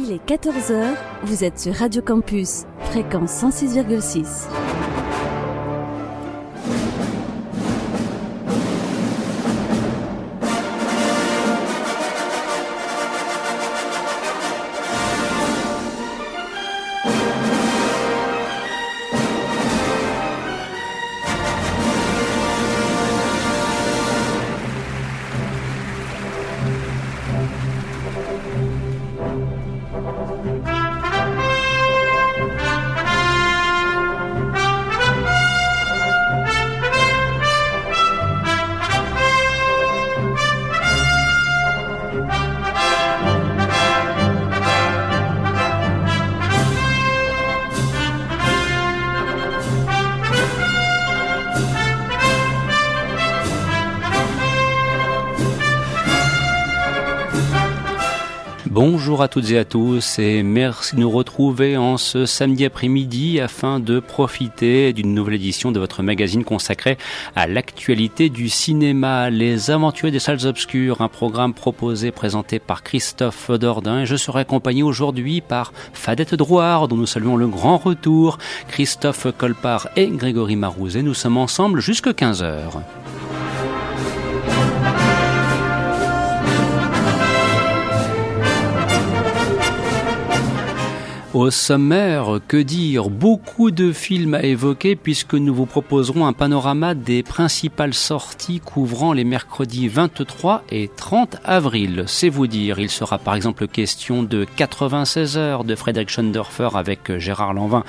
Il est 14h, vous êtes sur Radio Campus, fréquence 106,6. Toutes et à tous et merci de nous retrouver en ce samedi après-midi afin de profiter d'une nouvelle édition de votre magazine consacré à l'actualité du cinéma, Les Aventuriers des Salles Obscures, un programme proposé, présenté par Christophe Dordain et je serai accompagné aujourd'hui par Fadette Drouard dont nous saluons le grand retour, Christophe Colpart et Grégory Marouzet. Nous sommes ensemble jusque 15 heures. Au sommaire, que dire? Beaucoup de films à évoquer puisque nous vous proposerons un panorama des principales sorties couvrant les mercredis 23 et 30 avril. C'est vous dire, il sera par exemple question de 96 heures de Frédéric Schoendorfer avec Gérard Lanvin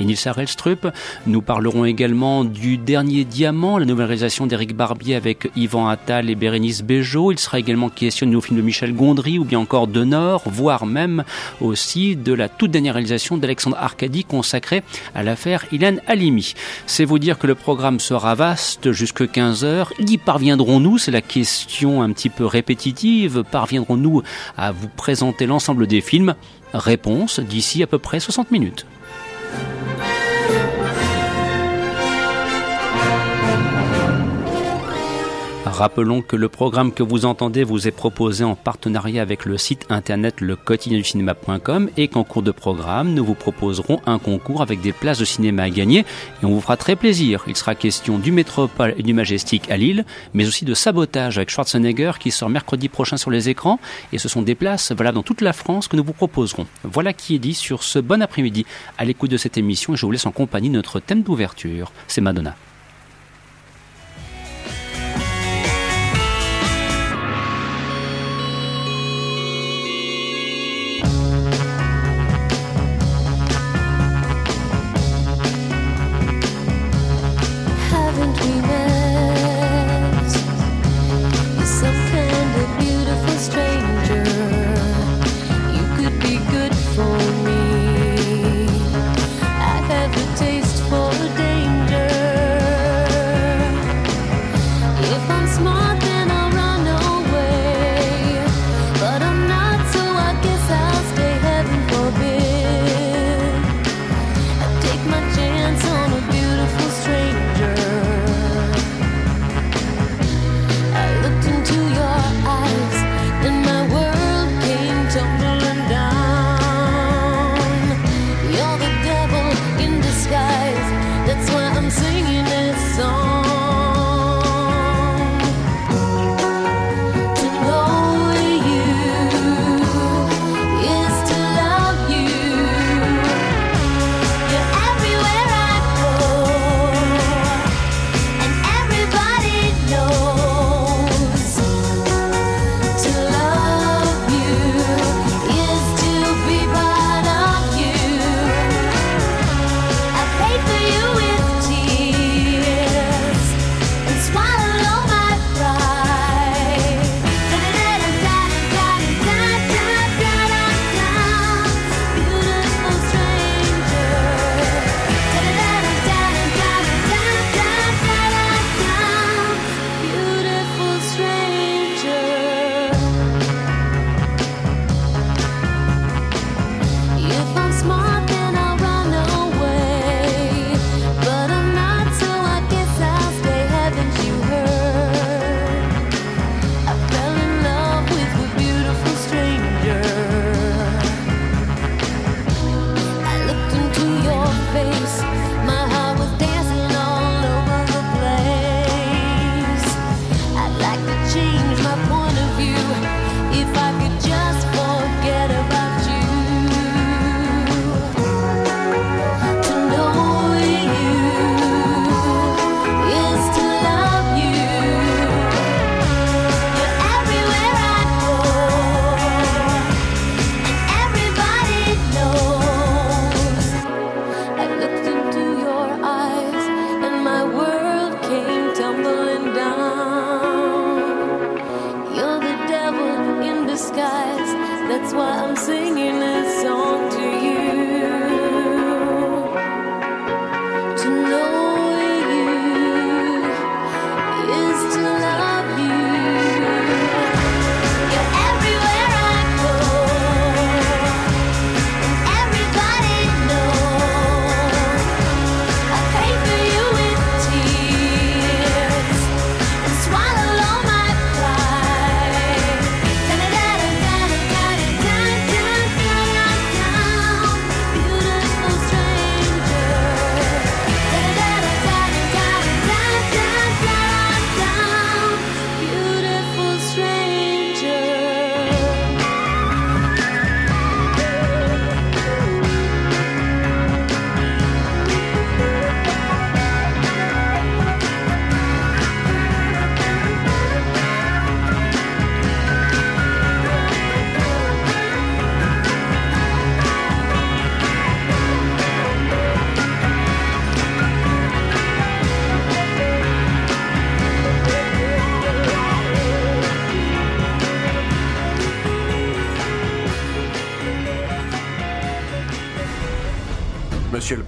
et Nils Arelstrup. Nous parlerons également du Dernier Diamant, la nouvelle réalisation d'Éric Barbier avec Yvan Attal et Bérénice Bejo. Il sera également question de nos films de Michel Gondry ou bien encore de Nord, voire même aussi de la toute dernière réalisation d'Alexandre Arcadi consacrée à l'affaire Ilan Halimi. C'est vous dire que le programme sera vaste jusque 15 heures. Y parviendrons-nous? C'est la question un petit peu répétitive. Parviendrons-nous à vous présenter l'ensemble des films? Réponse d'ici à peu près 60 minutes. Rappelons que le programme que vous entendez vous est proposé en partenariat avec le site internet le cinéma.com et qu'en cours de programme, nous vous proposerons un concours avec des places de cinéma à gagner et on vous fera très plaisir. Il sera question du Métropole et du Majestic à Lille, mais aussi de Sabotage avec Schwarzenegger qui sort mercredi prochain sur les écrans et ce sont des places valables dans toute la France que nous vous proposerons. Voilà qui est dit sur ce bon après-midi à l'écoute de cette émission et je vous laisse en compagnie notre thème d'ouverture. C'est Madonna.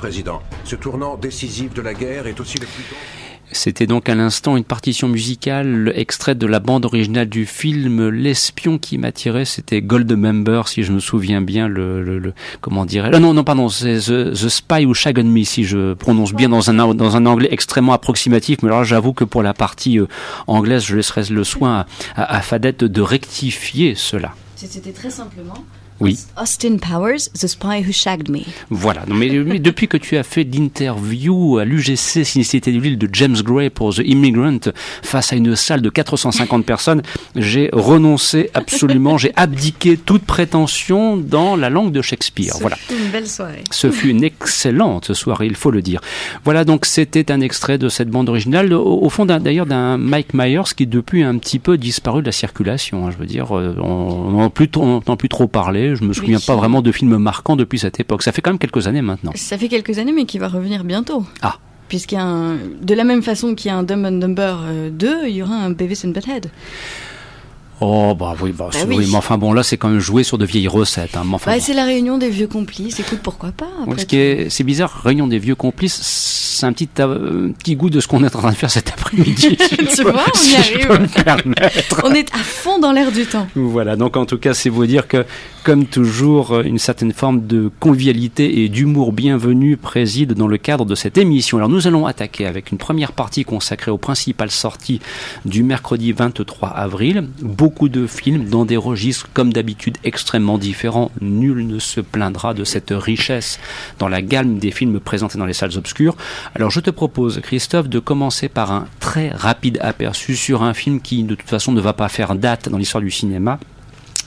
Président, ce tournant décisif de la guerre est aussi le plus. C'était donc à l'instant une partition musicale extraite de la bande originale du film L'espion qui m'attirait. C'était Goldmember, si je me souviens bien, le, le, le- comment dirais Ah non, non, pardon, c'est The, The Spy ou Shagun Me, si je prononce bien dans un, dans un anglais extrêmement approximatif. Mais alors j'avoue que pour la partie euh, anglaise, je laisserai le soin à, à, à Fadette de rectifier cela. C'était très simplement. Oui. Austin Powers, The Spy Who Shagged Me. Voilà. Non, mais, mais depuis que tu as fait l'interview à l'UGC Sinicité de l'île de James Gray pour The Immigrant face à une salle de 450 personnes, j'ai renoncé absolument, j'ai abdiqué toute prétention dans la langue de Shakespeare. Voilà. Une belle soirée. Ce fut une excellente soirée, il faut le dire. Voilà, donc c'était un extrait de cette bande originale, au, au fond d'ailleurs d'un Mike Myers qui depuis a un petit peu disparu de la circulation. hein. je veux dire, euh, on n'en plus, n'entend plus trop parler. Je me souviens Oui. pas vraiment de films marquants depuis cette époque. Ça fait quand même quelques années maintenant. Ça fait quelques années, mais qui va revenir bientôt. Ah. Puisqu'il y a un, de la même façon qu'il y a un Dumb and Dumber euh, 2, il y aura un Beavis and Butthead. Oh bah oui, bah, Bah oui. oui, mais enfin bon là c'est quand même joué sur de vieilles recettes. Hein, enfin, Bah, bon. c'est la réunion des vieux complices. Écoute, pourquoi pas après ce qui est, c'est bizarre, réunion des vieux complices, c'est un petit, euh, petit goût de ce qu'on est en train de faire cet après-midi. Tu vois, on y si arrive. On est à fond dans l'air du temps. Voilà, donc en tout cas, c'est vous dire que, comme toujours, euh, une certaine forme de convivialité et d'humour bienvenu préside dans le cadre de cette émission. Alors nous allons attaquer avec une première partie consacrée aux principales sorties du mercredi 23 avril. Beaucoup de films dans des registres, comme d'habitude, extrêmement différents. Nul ne se plaindra de cette richesse dans la gamme des films présentés dans les salles obscures. Alors je te propose, Christophe, de commencer par un très rapide aperçu sur un film qui, de toute façon, ne va pas faire date dans l'histoire du cinéma.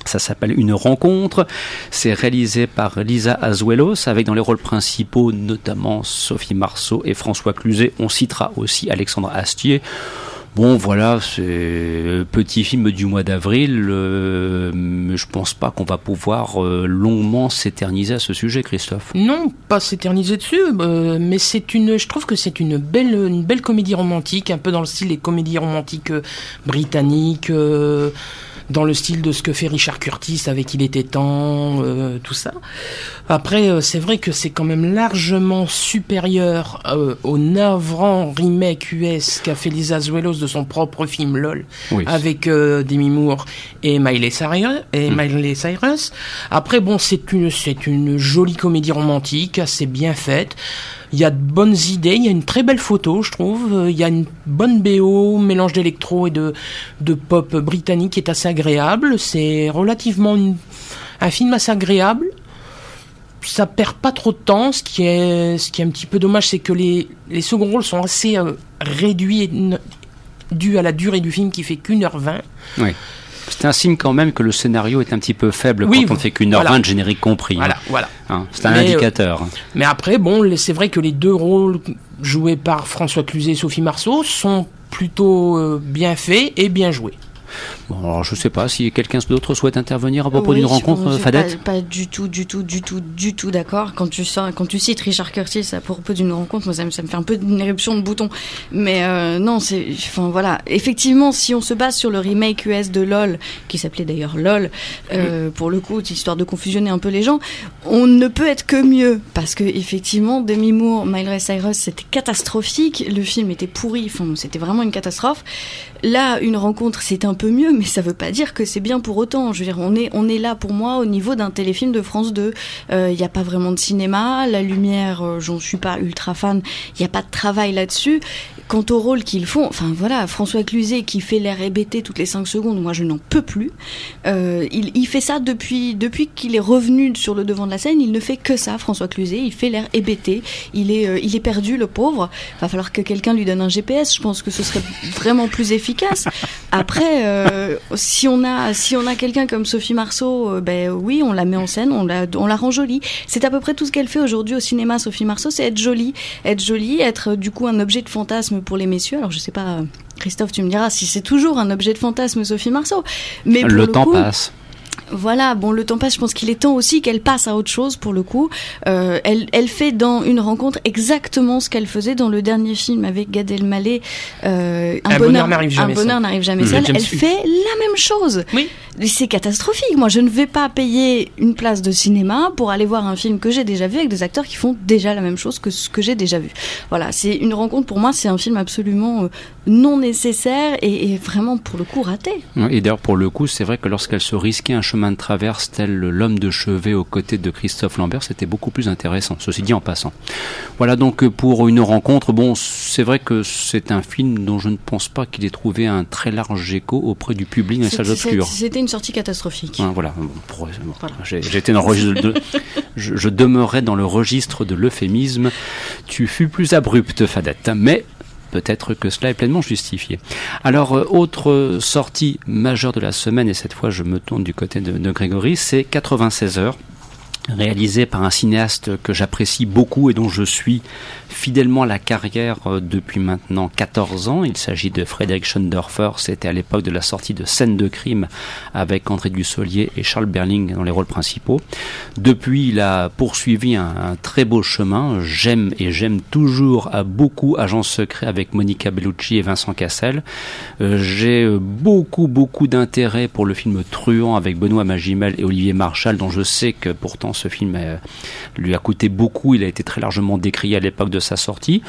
Ça s'appelle Une rencontre. C'est réalisé par Lisa Azuelos avec dans les rôles principaux notamment Sophie Marceau et François Cluzet. On citera aussi Alexandre Astier. Bon, voilà, c'est petit film du mois d'avril, euh, mais je pense pas qu'on va pouvoir euh, longuement s'éterniser à ce sujet, Christophe. Non, pas s'éterniser dessus, euh, mais c'est une, je trouve que c'est une belle, une belle comédie romantique, un peu dans le style des comédies romantiques britanniques, dans le style de ce que fait Richard Curtis avec Il était temps, euh, tout ça. Après, euh, c'est vrai que c'est quand même largement supérieur euh, au navrant remake US qu'a fait Lisa Azuelos de son propre film LOL Oui. avec euh, Demi Moore et Miley Cyrus. Et Miley Cyrus. Après, bon, c'est une, c'est une jolie comédie romantique, assez bien faite. Il y a de bonnes idées, il y a une très belle photo, je trouve. Euh, Il y a une bonne BO, mélange d'électro et de, de pop britannique qui est assez agréable. C'est relativement un film assez agréable. Ça perd pas trop de temps. Ce qui est, ce qui est un petit peu dommage, c'est que les, les seconds rôles sont assez euh, réduits, dû à la durée du film qui fait qu'une heure vingt. Oui. C'est un signe quand même que le scénario est un petit peu faible Oui, quand on ne fait qu'une heure voilà. vingt de générique compris. hein. Voilà, voilà. Hein, c'est un Mais, euh, indicateur. Mais après, bon, c'est vrai que les deux rôles joués par François Cluzet et Sophie Marceau sont plutôt euh, bien faits et bien joués. Bon, alors je sais pas si quelqu'un d'autre souhaite intervenir à propos Oui, d'une rencontre, Fadette. pas, pas du tout, du tout, du tout, du tout d'accord. Quand tu sors, quand tu cites Richard Curtis à propos d'une rencontre, moi ça me, ça me fait un peu une éruption de bouton. Mais euh, non, c'est, enfin voilà. Effectivement, si on se base sur le remake US de LOL, qui s'appelait d'ailleurs LOL, euh, pour le coup, histoire de confusionner un peu les gens, on ne peut être que mieux parce que effectivement, Demi Moore, Miley Cyrus, c'était catastrophique. Le film était pourri. Enfin, c'était vraiment une catastrophe. Là, une rencontre, c'est un peu mieux, mais ça veut pas dire que c'est bien pour autant. Je veux dire, on est, là pour moi au niveau d'un téléfilm de France 2. Il n'y a pas vraiment de cinéma, la lumière, euh, j'en suis pas ultra fan. Il n'y a pas de travail là-dessus. Quant au rôle qu'ils font, enfin voilà, François Cluzet qui fait l'air hébété toutes les 5 secondes, moi je n'en peux plus. Euh, il, fait ça depuis, qu'il est revenu sur le devant de la scène. Il ne fait que ça, François Cluzet. Il fait l'air hébété. Il est, euh, il est perdu, le pauvre. Va falloir que quelqu'un lui donne un GPS. Je pense que ce serait vraiment plus efficace. Après, euh, si on a, si on a quelqu'un comme Sophie Marceau, euh, ben oui, on la met en scène, on la, on la rend jolie. C'est à peu près tout ce qu'elle fait aujourd'hui au cinéma, Sophie Marceau, c'est être jolie, être jolie, être euh, du coup un objet de fantasme pour les messieurs. Alors je sais pas. Christophe, tu me diras si c'est toujours un objet de fantasme, Sophie Marceau. Mais pour Le temps coup, passe. Voilà, bon, le temps passe. Je pense qu'il est temps aussi qu'elle passe à autre chose pour le coup. Euh, elle, elle fait dans une rencontre exactement ce qu'elle faisait dans le dernier film avec Gad Elmaleh. Euh, Un bonheur n'arrive jamais Un bonheur seul. n'arrive jamais Mmh. seul. Elle fait la même chose. Oui. C'est catastrophique. Moi, je ne vais pas payer une place de cinéma pour aller voir un film que j'ai déjà vu avec des acteurs qui font déjà la même chose que ce que j'ai déjà vu. Voilà, c'est une rencontre pour moi. C'est un film absolument euh, non nécessaire et, et vraiment pour le coup raté. Et d'ailleurs, pour le coup, c'est vrai que lorsqu'elle se risquait un chemin de traverse tel l'homme de chevet aux côtés de Christophe Lambert, c'était beaucoup plus intéressant, ceci dit en passant. Voilà donc pour une rencontre. Bon, c'est vrai que c'est un film dont je ne pense pas qu'il ait trouvé un très large écho auprès du public dans les salles obscures. C'était une sortie catastrophique. Voilà. Bon, pour- bon, Voilà. j'ai- J'étais dans le registre de, je, je demeurais dans le registre de l'euphémisme. Tu fus plus abrupte, Fadette, mais peut-être que cela est pleinement justifié. Alors, euh, autre sortie majeure de la semaine, et cette fois je me tourne du côté de, de Grégory, c'est 96 heures réalisé par un cinéaste que j'apprécie beaucoup et dont je suis fidèlement la carrière euh, depuis maintenant 14 ans. Il s'agit de Frédéric Schoendorfer. C'était à l'époque de la sortie de Scène de crime avec André Dussolier et Charles Berling dans les rôles principaux. Depuis, il a poursuivi un, très beau chemin. J'aime et j'aime toujours à beaucoup Agent secret avec Monica Bellucci et Vincent Cassel. Euh, J'ai beaucoup, beaucoup d'intérêt pour le film Truand avec Benoît Magimel et Olivier Marchal, dont je sais que pourtant ce film euh, lui a coûté beaucoup. Il a été très largement décrié à l'époque de sa sortie.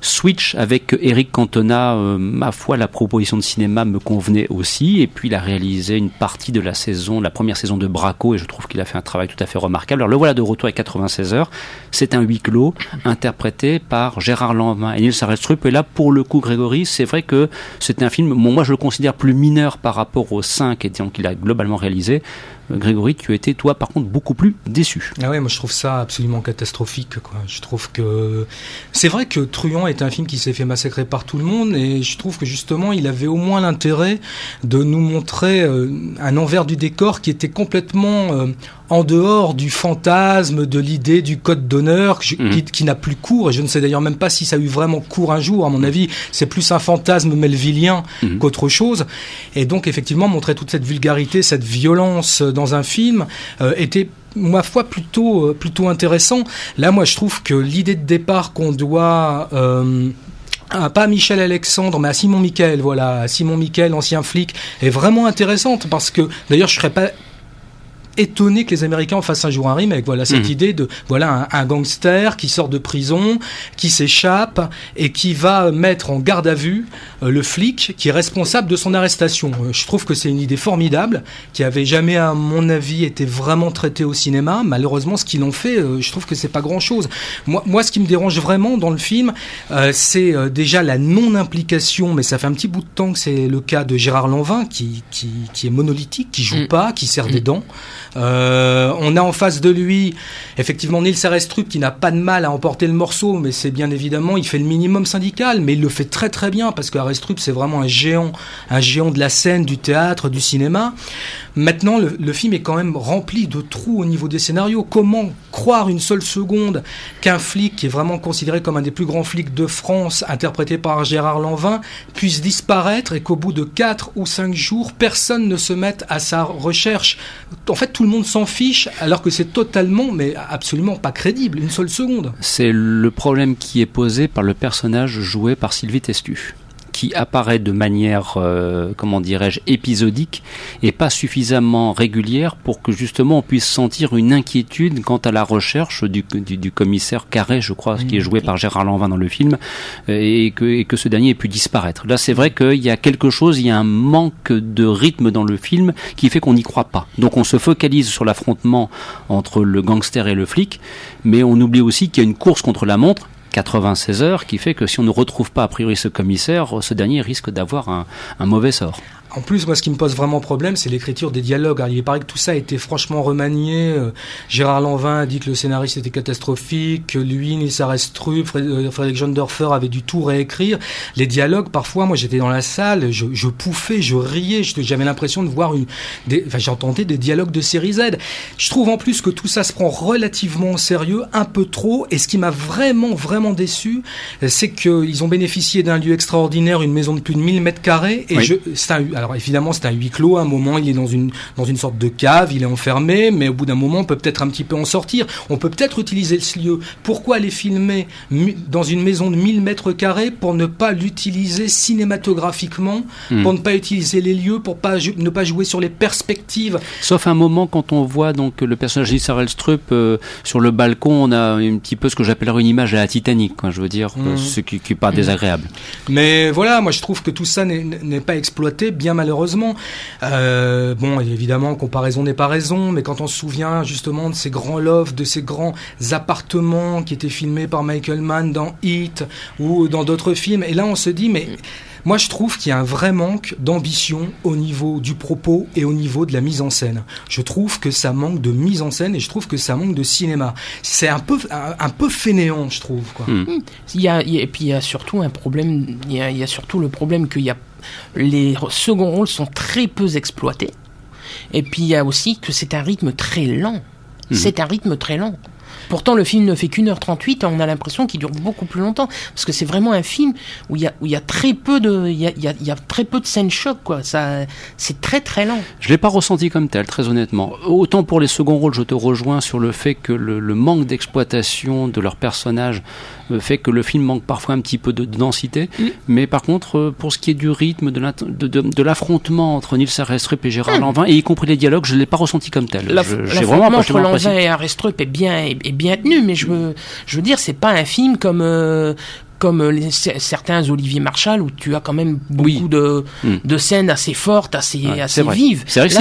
Switch avec Eric Cantona, euh, ma foi, la proposition de cinéma me convenait aussi. Et puis il a réalisé une partie de la saison, la première saison de Braco, et je trouve qu'il a fait un travail tout à fait remarquable. Alors le voilà de retour à 96 heures. C'est un huis clos interprété par Gérard Lanvin et Nils Arestrup. Et là, pour le coup, Grégory, c'est vrai que c'est un film, moi je le considère plus mineur par rapport aux 5 et qu'il a globalement réalisé. Grégory, tu été, toi, par contre, beaucoup plus déçu. Ah ouais, moi je trouve ça absolument catastrophique. Je trouve que c'est vrai que Truand est un film qui s'est fait massacrer par tout le monde, et je trouve que justement il avait au moins l'intérêt de nous montrer euh, un envers du décor qui était complètement euh, en dehors du fantasme, de l'idée du code d'honneur Mhm. qui, n'a plus cours. Et je ne sais d'ailleurs même pas si ça a eu vraiment cours un jour. À mon avis, c'est plus un fantasme melvillien Mhm. qu'autre chose. Et donc effectivement montrer toute cette vulgarité, cette violence euh, dans un film euh, était ma foi plutôt euh, plutôt intéressant. Là, moi, je trouve que l'idée de départ qu'on doit euh, à pas à Michel Alexandre, mais à Simon Michael, voilà, à Simon Michael, ancien flic, est vraiment intéressante parce que, d'ailleurs, je serais pas étonné que les Américains en fassent un jour un remake. Voilà cette Mhm. idée de voilà un, un gangster qui sort de prison, qui s'échappe et qui va mettre en garde à vue euh, le flic qui est responsable de son arrestation. Euh, je trouve que c'est une idée formidable qui avait jamais, à mon avis, été vraiment traitée au cinéma. Malheureusement, ce qu'ils ont fait, euh, je trouve que c'est pas grand chose. Moi, moi, ce qui me dérange vraiment dans le film, c'est déjà la non-implication, mais ça fait un petit bout de temps que c'est le cas de Gérard Lanvin qui, qui, qui est monolithique, qui joue Mm. pas, qui serre des Mm. dents. Euh, on a en face de lui, effectivement, Nils Arestrup qui n'a pas de mal à emporter le morceau, mais c'est bien évidemment, il fait le minimum syndical, mais il le fait très très bien parce qu'Arestrup c'est vraiment un géant, un géant de la scène, du théâtre, du cinéma. Maintenant, le, film est quand même rempli de trous au niveau des scénarios. Comment croire une seule seconde qu'un flic qui est vraiment considéré comme un des plus grands flics de France, interprété par Gérard Lanvin, puisse disparaître et qu'au bout de 4 ou 5 jours, personne ne se mette à sa recherche? En fait, tout le monde s'en fiche alors que c'est totalement, mais absolument pas crédible, une seule seconde. C'est le problème qui est posé par le personnage joué par Sylvie Testu qui apparaît de manière, euh, comment dirais-je, épisodique et pas suffisamment régulière pour que justement on puisse sentir une inquiétude quant à la recherche du, du, du commissaire Carré, je crois, qui est joué par Gérard Lanvin dans le film, euh, et que, et que ce dernier ait pu disparaître. Là, c'est vrai qu'il y a quelque chose, il y a un manque de rythme dans le film qui fait qu'on n'y croit pas. Donc on se focalise sur l'affrontement entre le gangster et le flic, mais on oublie aussi qu'il y a une course contre la montre 96 heures, qui fait que si on ne retrouve pas a priori ce commissaire, ce dernier risque d'avoir un, un mauvais sort. En plus, moi, ce qui me pose vraiment problème, c'est l'écriture des dialogues. Alors, il paraît que tout ça a été franchement remanié. Euh, Gérard Lanvin a dit que le scénariste était catastrophique, que lui, Nils Arestrup, euh, Frédéric Jondorfer avait du tout réécrire. Les dialogues, parfois, moi, j'étais dans la salle, je, je pouffais, je riais, j'avais l'impression de voir une... Des, enfin, j'entendais des dialogues de série Z. Je trouve en plus que tout ça se prend relativement au sérieux, un peu trop, et ce qui m'a vraiment, vraiment déçu, euh, c'est qu'ils ont bénéficié d'un lieu extraordinaire, une maison de plus de 1000 mètres carrés, et Oui. je, c'est un, alors évidemment c'est un huis clos, à un moment il est dans une, dans une sorte de cave, il est enfermé, mais au bout d'un moment on peut peut-être un petit peu en sortir, on peut peut-être utiliser ce lieu. Pourquoi aller filmer dans une maison de 1000 mètres carrés pour ne pas l'utiliser cinématographiquement, Hmm. pour ne pas utiliser les lieux, pour pas, ne pas jouer sur les perspectives? Sauf un moment quand on voit donc le personnage d'Issar Elstrup euh, sur le balcon, on a un petit peu ce que j'appellerais une image à la Titanic, quoi, je veux dire, Mhm. ce qui, qui est pas désagréable. Mais voilà, moi je trouve que tout ça n'est- n'est pas exploité, bien malheureusement. Euh, bon, évidemment, comparaison n'est pas raison, mais quand on se souvient justement de ces grands lofts, de ces grands appartements qui étaient filmés par Michael Mann dans Hit ou dans d'autres films, et là on se dit, mais moi je trouve qu'il y a un vrai manque d'ambition au niveau du propos et au niveau de la mise en scène. Je trouve que ça manque de mise en scène et je trouve que ça manque de cinéma. C'est un peu, un, peu fainéant, je trouve. Hmm. Il y a, et puis il y a surtout un problème, il y a, surtout le problème qu'il y a les seconds rôles sont très peu exploités. Et puis il y a aussi que c'est un rythme très lent. Mhm. C'est un rythme très lent. Pourtant, le film ne fait qu'une heure 38, on a l'impression qu'il dure beaucoup plus longtemps. Parce que c'est vraiment un film où il y a, où il y a très peu de, il y a, il y a- il y a très peu de scènes choc, quoi. Ça, c'est très très lent. Je l'ai pas ressenti comme tel, très honnêtement. Autant pour les seconds rôles, je te rejoins sur le fait que le, le manque d'exploitation de leurs personnages fait que le film manque parfois un petit peu de, de densité. Mm. Mais par contre, euh, pour ce qui est du rythme, de l'affrontement entre Nils Arestrup et Gérard Lanvin, et y compris les dialogues, je l'ai pas ressenti comme tel. L'affrontement entre. Lanvin et Arestrup est bien, est, est bien tenu, mais je veux, je veux dire, c'est pas un film comme, euh, comme euh, les- certains Olivier Marchal où tu as quand même beaucoup Oui. de, Hmm. de scènes assez fortes, assez, Ouais, assez vives. C'est vrai que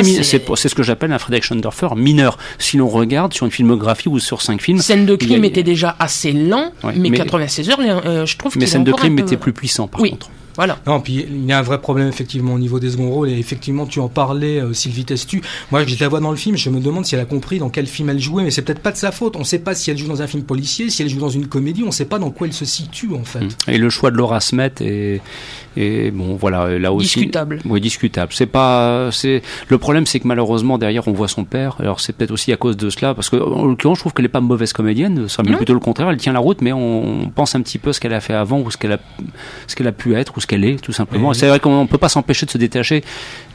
c'est ce que j'appelle un Frederick Schondorfer mineur. Si l'on regarde sur une filmographie ou sur cinq films, Scène de crime a- était déjà assez lent, Ouais, mais, mais- 96 heures, euh, je trouve mais qu'il est scène de crime peu- était plus puissant par Oui. contre. Voilà. Non, puis il y a un vrai problème effectivement au niveau des seconds rôles et effectivement tu en parlais euh, Sylvie Testu. Moi je la vois dans le film, je me demande si elle a compris dans quel film elle jouait, mais c'est peut-être pas de sa faute. On sait pas si elle joue dans un film policier, si elle joue dans une comédie, on sait pas dans quoi elle se situe en fait. Mm. Et le choix de Laura Smet est, est bon, voilà, là aussi. Discutable. Oui, discutable. C'est pas, c'est le problème, c'est que malheureusement derrière on voit son père. Alors c'est peut-être aussi à cause de cela, parce que en l'occurrence, je trouve qu'elle est pas mauvaise comédienne. Ça Non. plutôt le contraire. Elle tient la route, mais on pense un petit peu ce qu'elle a fait avant ou ce qu'elle a, ce qu'elle a pu être ou ce qu'elle est, tout simplement. C'est vrai qu'on peut pas s'empêcher de se détacher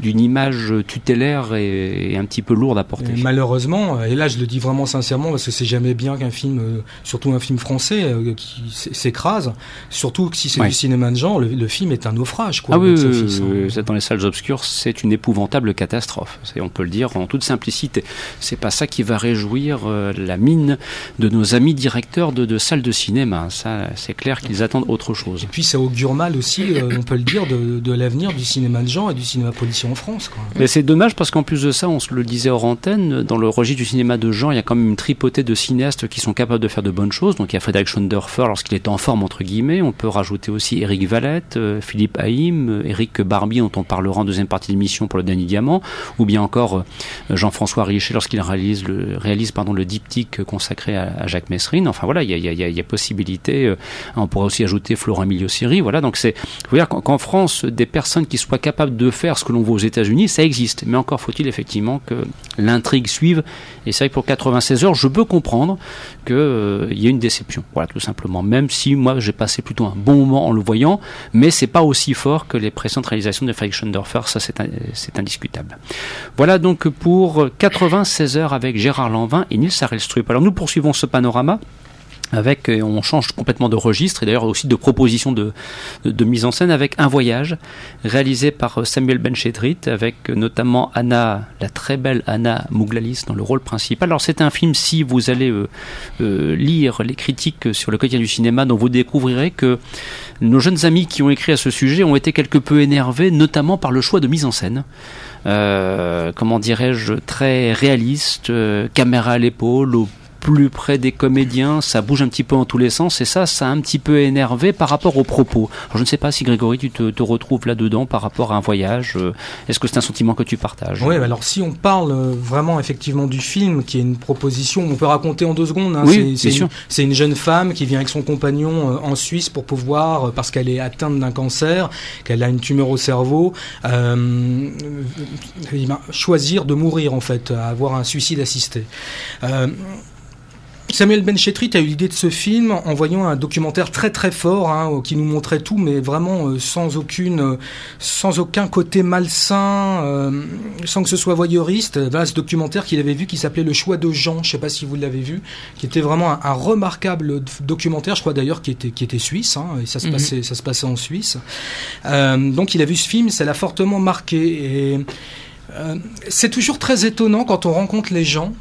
d'une image tutélaire et, et un petit peu lourde à porter. Et malheureusement, et là je le dis vraiment sincèrement parce que c'est jamais bien qu'un film, euh, surtout un film français, euh, qui s'écrase, surtout que si c'est Ouais. du cinéma de genre, le, le film est un naufrage. Quoi, Ah oui, oui, oui, hein. dans les salles obscures, c'est une épouvantable catastrophe. On peut le dire en toute simplicité. C'est pas ça qui va réjouir euh, la mine de nos amis directeurs de, de salles de cinéma. Ça, c'est clair qu'ils attendent autre chose. Et puis ça augure mal aussi, euh, on peut le dire, de, l'avenir du cinéma de genre et du cinéma policier en France. Quoi. Mais c'est dommage parce qu'en plus de ça, on se le disait hors antenne, dans le registre du cinéma de genre, il y a quand même une tripotée de cinéastes qui sont capables de faire de bonnes choses. Donc il y a Frédéric Schondorfer lorsqu'il est en forme, entre guillemets. On peut rajouter aussi Eric Valette, euh, Philippe Haïm, euh, Eric Barbie, dont on parlera en deuxième partie de l'émission pour le dernier diamant, ou bien encore Jean-François Richer lorsqu'il réalise le, réalise pardon, le diptyque consacré à, Jacques Messrine. Enfin voilà, il y a, il y a- il y a possibilité. euh, on pourrait aussi ajouter Florent Emilio Siri. Voilà, donc c'est, faut dire qu'en France, des personnes qui soient capables de faire ce que l'on voit aux États-Unis, ça existe. Mais encore faut-il effectivement que l'intrigue suive. Et c'est vrai que pour 96 heures, je peux comprendre qu'il y ait une déception. Voilà, tout simplement. Même si moi j'ai passé plutôt un bon moment en le voyant, mais c'est pas aussi fort que les précédentes réalisations de Friedrich Schoendorfer, ça c'est indiscutable. Voilà donc pour 96 heures avec Gérard Lanvin et Nils Harelstrup. Alors nous poursuivons ce panorama avec, euh, on change complètement de registre et d'ailleurs aussi de proposition de, mise en scène avec Un voyage réalisé par euh, Samuel Benchetrit avec euh, notamment Anna, la très belle Anna Mouglalis dans le rôle principal. Alors c'est un film, si vous allez lire les critiques sur le quotidien du cinéma, dont vous découvrirez que nos jeunes amis qui ont écrit à ce sujet ont été quelque peu énervés, notamment par le choix de mise en scène. Comment dirais-je, très réaliste, caméra à l'épaule, au plus près des comédiens, ça bouge un petit peu en tous les sens et ça, ça a un petit peu énervé par rapport aux propos. Alors, je ne sais pas si Grégory, tu te, te retrouves là-dedans par rapport à un voyage. euh, Est-ce que c'est un sentiment que tu partages? Oui, alors si on parle euh, vraiment effectivement du film, qui est une proposition, on peut raconter en deux secondes. hein, Oui, c'est- une, c'est une jeune femme qui vient avec son compagnon euh, en Suisse pour pouvoir, parce qu'elle est atteinte d'un cancer, qu'elle a une tumeur au cerveau, euh, choisir de mourir en fait, avoir un suicide assisté. Euh, Samuel Benchetrit a eu l'idée de ce film en voyant un documentaire très très fort hein, qui nous montrait tout, mais vraiment euh, sans aucune, euh, sans aucun côté malsain, euh, sans que ce soit voyeuriste. Voilà ce documentaire qu'il avait vu qui s'appelait Le choix de Jean. Je sais pas si vous l'avez vu, qui était vraiment un, un remarquable documentaire. Je crois d'ailleurs qui était qui était suisse, hein, et ça se Mhm. passait ça se passait en Suisse. Euh, donc il a vu ce film, ça l'a fortement marqué. Et euh, c'est toujours très étonnant quand on rencontre les gens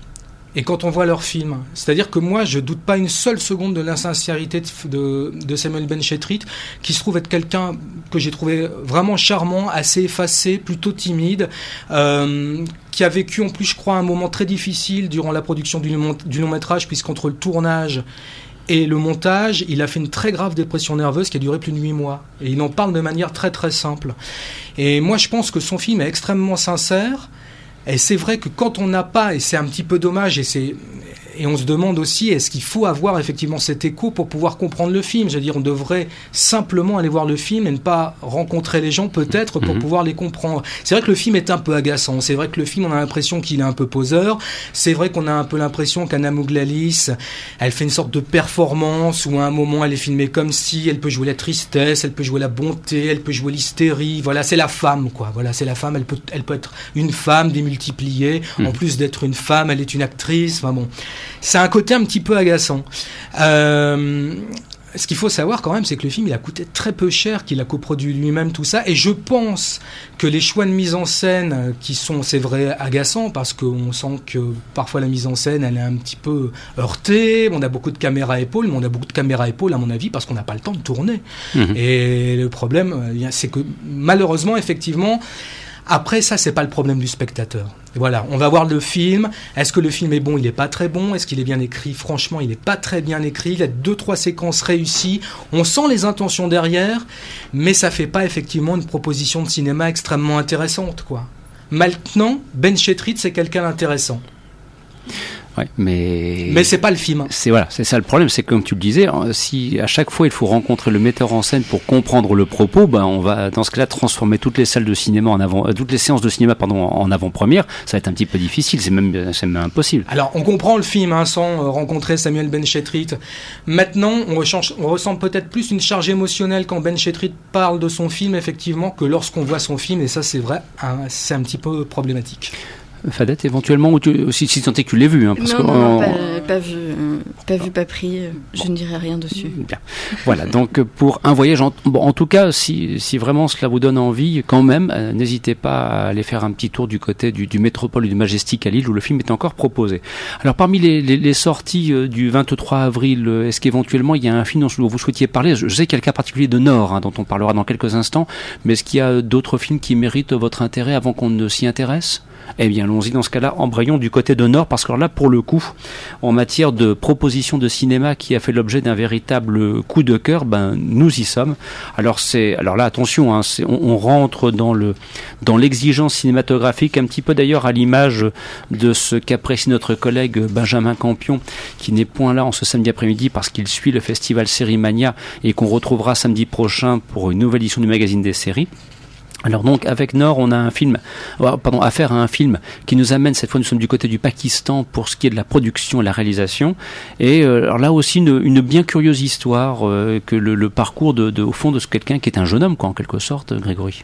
et quand on voit leurs films. C'est-à-dire que moi, je doute pas une seule seconde de l'insincérité de, de, de Samuel Benchetrit, qui se trouve être quelqu'un que j'ai trouvé vraiment charmant, assez effacé, plutôt timide, euh, qui a vécu en plus, je crois, un moment très difficile durant la production du, du long métrage, puisqu'entre le tournage et le montage, il a fait une très grave dépression nerveuse qui a duré plus de huit mois. Et il en parle de manière très très simple. Et moi, je pense que son film est extrêmement sincère. Et c'est vrai que quand on n'a pas, et c'est un petit peu dommage, et c'est et on se demande aussi, est-ce qu'il faut avoir effectivement cet écho pour pouvoir comprendre le film? Je veux dire, on devrait simplement aller voir le film et ne pas rencontrer les gens peut-être pour Mhm. pouvoir les comprendre. C'est vrai que le film est un peu agaçant. C'est vrai que le film, on a l'impression qu'il est un peu poseur. C'est vrai qu'on a un peu l'impression qu'Anna Mouglalis, elle fait une sorte de performance où à un moment elle est filmée comme si elle peut jouer la tristesse, elle peut jouer la bonté, elle peut jouer l'hystérie. Voilà, c'est la femme, quoi. Voilà, c'est la femme. Elle peut, elle peut être une femme démultipliée. En Mhm. plus d'être une femme, elle est une actrice. Enfin bon, c'est un côté un petit peu agaçant. Euh, ce qu'il faut savoir quand même, c'est que le film il a coûté très peu cher, qu'il a coproduit lui-même tout ça, et je pense que les choix de mise en scène euh, qui sont, c'est vrai, agaçants parce qu'on sent que parfois la mise en scène elle est un petit peu heurtée. On a beaucoup de caméras à épaules, mais on a beaucoup de caméras à épaules à mon avis parce qu'on n'a pas le temps de tourner. Mhm. Et le problème, euh, c'est que malheureusement, effectivement, après ça, c'est pas le problème du spectateur. Voilà, on va voir le film. Est-ce que le film est bon? Il n'est pas très bon. Est-ce qu'il est bien écrit? Franchement, il n'est pas très bien écrit. Il a deux trois séquences réussies. On sent les intentions derrière, mais ça fait pas effectivement une proposition de cinéma extrêmement intéressante, quoi. Maintenant, Ben Chetrit, c'est quelqu'un d'intéressant, Ouais, mais mais c'est pas le film. c'est voilà, c'est ça le problème, c'est comme tu le disais, euh, si à chaque fois il faut rencontrer le metteur en scène pour comprendre le propos, ben on va dans ce cas-là transformer toutes les salles de cinéma en avant, euh, toutes les séances de cinéma pardon en avant-première. Ça va être un petit peu difficile, c'est même c'est même impossible. Alors, on comprend le film hein, sans euh, rencontrer Samuel Benchetrit. Maintenant, on, rechange- on ressent peut-être plus une charge émotionnelle quand Benchetrit parle de son film, effectivement, que lorsqu'on voit son film, et ça, c'est vrai, hein, c'est un petit peu problématique. Fadette éventuellement ou tu, aussi si tant est que tu l'aies vu, hein, parce non, que non, non, on- pas, pas vu, euh, pas vu, pas pris. euh, Je ne dirai rien dessus. Bien. Voilà, donc euh, pour un voyage, en, bon, en tout cas, si, si vraiment cela vous donne envie, quand même, euh, n'hésitez pas à aller faire un petit tour du côté du, du Métropole et du Majestic à Lille où le film est encore proposé. Alors parmi les, les, les sorties euh, du 23 avril, euh, est-ce qu'éventuellement il y a un film dont vous souhaitiez parler? Je je sais qu'il y a le cas particulier de Nord, hein, dont on parlera dans quelques instants, mais est-ce qu'il y a d'autres films qui méritent votre intérêt avant qu'on ne s'y intéresse? Eh bien, allons-y dans ce cas-là, embrayons du côté de Nord, parce que là, pour le coup, en matière de proposition de cinéma qui a fait l'objet d'un véritable coup de cœur, ben nous y sommes. Alors c'est, alors là, attention, hein, on, rentre dans dans l'exigence cinématographique, un petit peu d'ailleurs à l'image de ce qu'apprécie notre collègue Benjamin Campion, qui n'est point là en ce samedi après-midi parce qu'il suit le festival Sérimania et qu'on retrouvera samedi prochain pour une nouvelle édition du magazine des séries. Alors donc avec Nord, on a un film, euh, pardon, affaire à un film qui nous amène cette fois, nous sommes du côté du Pakistan pour ce qui est de la production et la réalisation, et euh, alors là aussi une, une bien curieuse histoire euh, que le, le parcours de, de- au fond de quelqu'un qui est un jeune homme quoi en quelque sorte, Grégory.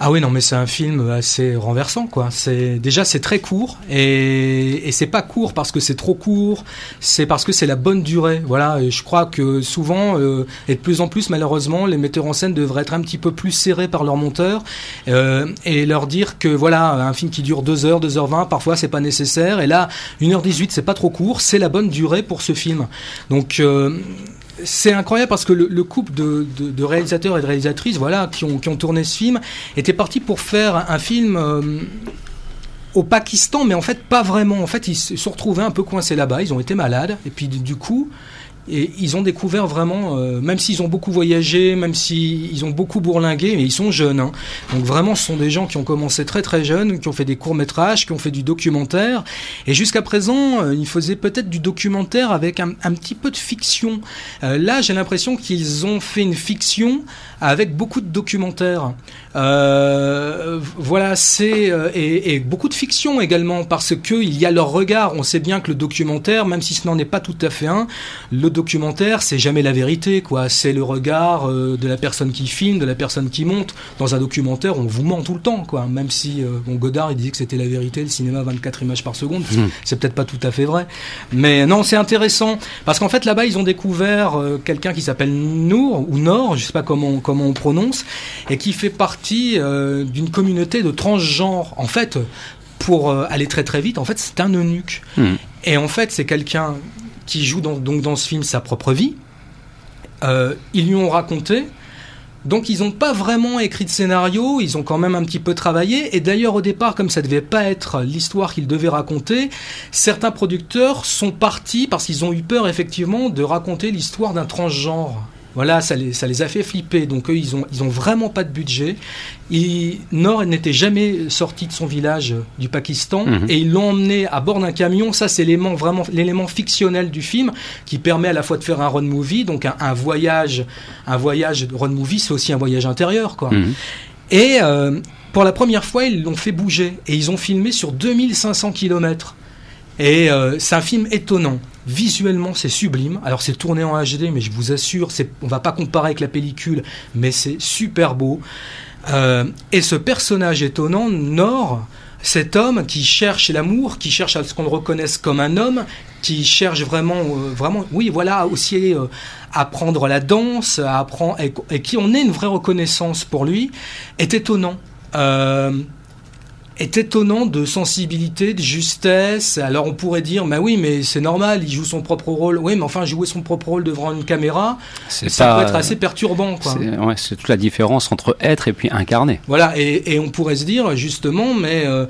Ah oui, non, mais c'est un film assez renversant, quoi. C'est déjà c'est très court et, c'est pas court parce que c'est trop court, c'est parce que c'est la bonne durée. Voilà, et je crois que souvent euh, et de plus en plus malheureusement, les metteurs en scène devraient être un petit peu plus serrés par leurs monteurs euh, et leur dire que voilà, un film qui dure 2 heures, 2h20, parfois c'est pas nécessaire. Et là, 1h18, c'est pas trop court, c'est la bonne durée pour ce film. Donc euh, c'est incroyable parce que le, le couple de, réalisateurs et de réalisatrices, voilà, qui ont, tourné ce film, était parti pour faire un film euh, au Pakistan, mais en fait pas vraiment. En fait, ils se sont retrouvés un peu coincés là-bas. Ils ont été malades et puis du coup, et ils ont découvert vraiment, euh, même s'ils ont beaucoup voyagé, même s'ils ont beaucoup bourlingué, mais ils sont jeunes. hein. Donc vraiment, ce sont des gens qui ont commencé très très jeunes, qui ont fait des courts métrages, qui ont fait du documentaire. Et jusqu'à présent, euh, ils faisaient peut-être du documentaire avec un, petit peu de fiction. Euh, là, j'ai l'impression qu'ils ont fait une fiction avec beaucoup de documentaires. Euh, voilà, c'est et, beaucoup de fiction également parce que il y a leur regard. On sait bien que le documentaire, même si ce n'en est pas tout à fait un, le documentaire, c'est jamais la vérité, quoi. C'est le regard euh, de la personne qui filme, de la personne qui monte. Dans un documentaire, on vous ment tout le temps, quoi. Même si euh, bon, Godard, il disait que c'était la vérité, le cinéma 24 images par seconde. Mm. C'est peut-être pas tout à fait vrai, mais non, c'est intéressant parce qu'en fait là-bas, ils ont découvert euh, quelqu'un qui s'appelle Nour ou Nord, je sais pas comment comment on prononce, et qui fait partie d'une communauté de transgenres. En fait, pour aller très très vite, en fait, c'est un eunuque. Hmm. Et en fait, c'est quelqu'un qui joue dans, donc ce film sa propre vie. Euh, ils lui ont raconté. Donc ils n'ont pas vraiment écrit de scénario, ils ont quand même un petit peu travaillé. Et d'ailleurs au départ, comme ça devait pas être l'histoire qu'ils devaient raconter, certains producteurs sont partis parce qu'ils ont eu peur effectivement de raconter l'histoire d'un transgenre. Voilà, ça les, ça les a fait flipper. Donc eux, ils ont, ils ont vraiment pas de budget. Il, Nord n'était jamais sorti de son village euh, du Pakistan Mhm. et ils l'ont emmené à bord d'un camion. Ça, c'est l'élément vraiment l'élément fictionnel du film qui permet à la fois de faire un road movie, donc un, un voyage, un voyage de road movie, c'est aussi un voyage intérieur, quoi. Mhm. Et euh, pour la première fois, ils l'ont fait bouger et ils ont filmé sur 2500 km. Et euh, c'est un film étonnant. Visuellement, c'est sublime. Alors, c'est tourné en HD, mais je vous assure, on va pas comparer avec la pellicule, mais c'est super beau. Euh, et ce personnage étonnant, Nord, cet homme qui cherche l'amour, qui cherche à ce qu'on le reconnaisse comme un homme, qui cherche vraiment, euh, vraiment, oui, voilà, aussi euh, apprendre la danse, apprendre, et, qui en est une vraie reconnaissance pour lui, est étonnant. Euh, est étonnant de sensibilité, de justesse. Alors on pourrait dire, bah oui, mais c'est normal, il joue son propre rôle. Oui, mais enfin, jouer son propre rôle devant une caméra, ça pas- peut être assez perturbant, quoi. C'est ouais, c'est toute la différence entre être et puis incarner. Voilà, et, et on pourrait se dire justement, mais euh,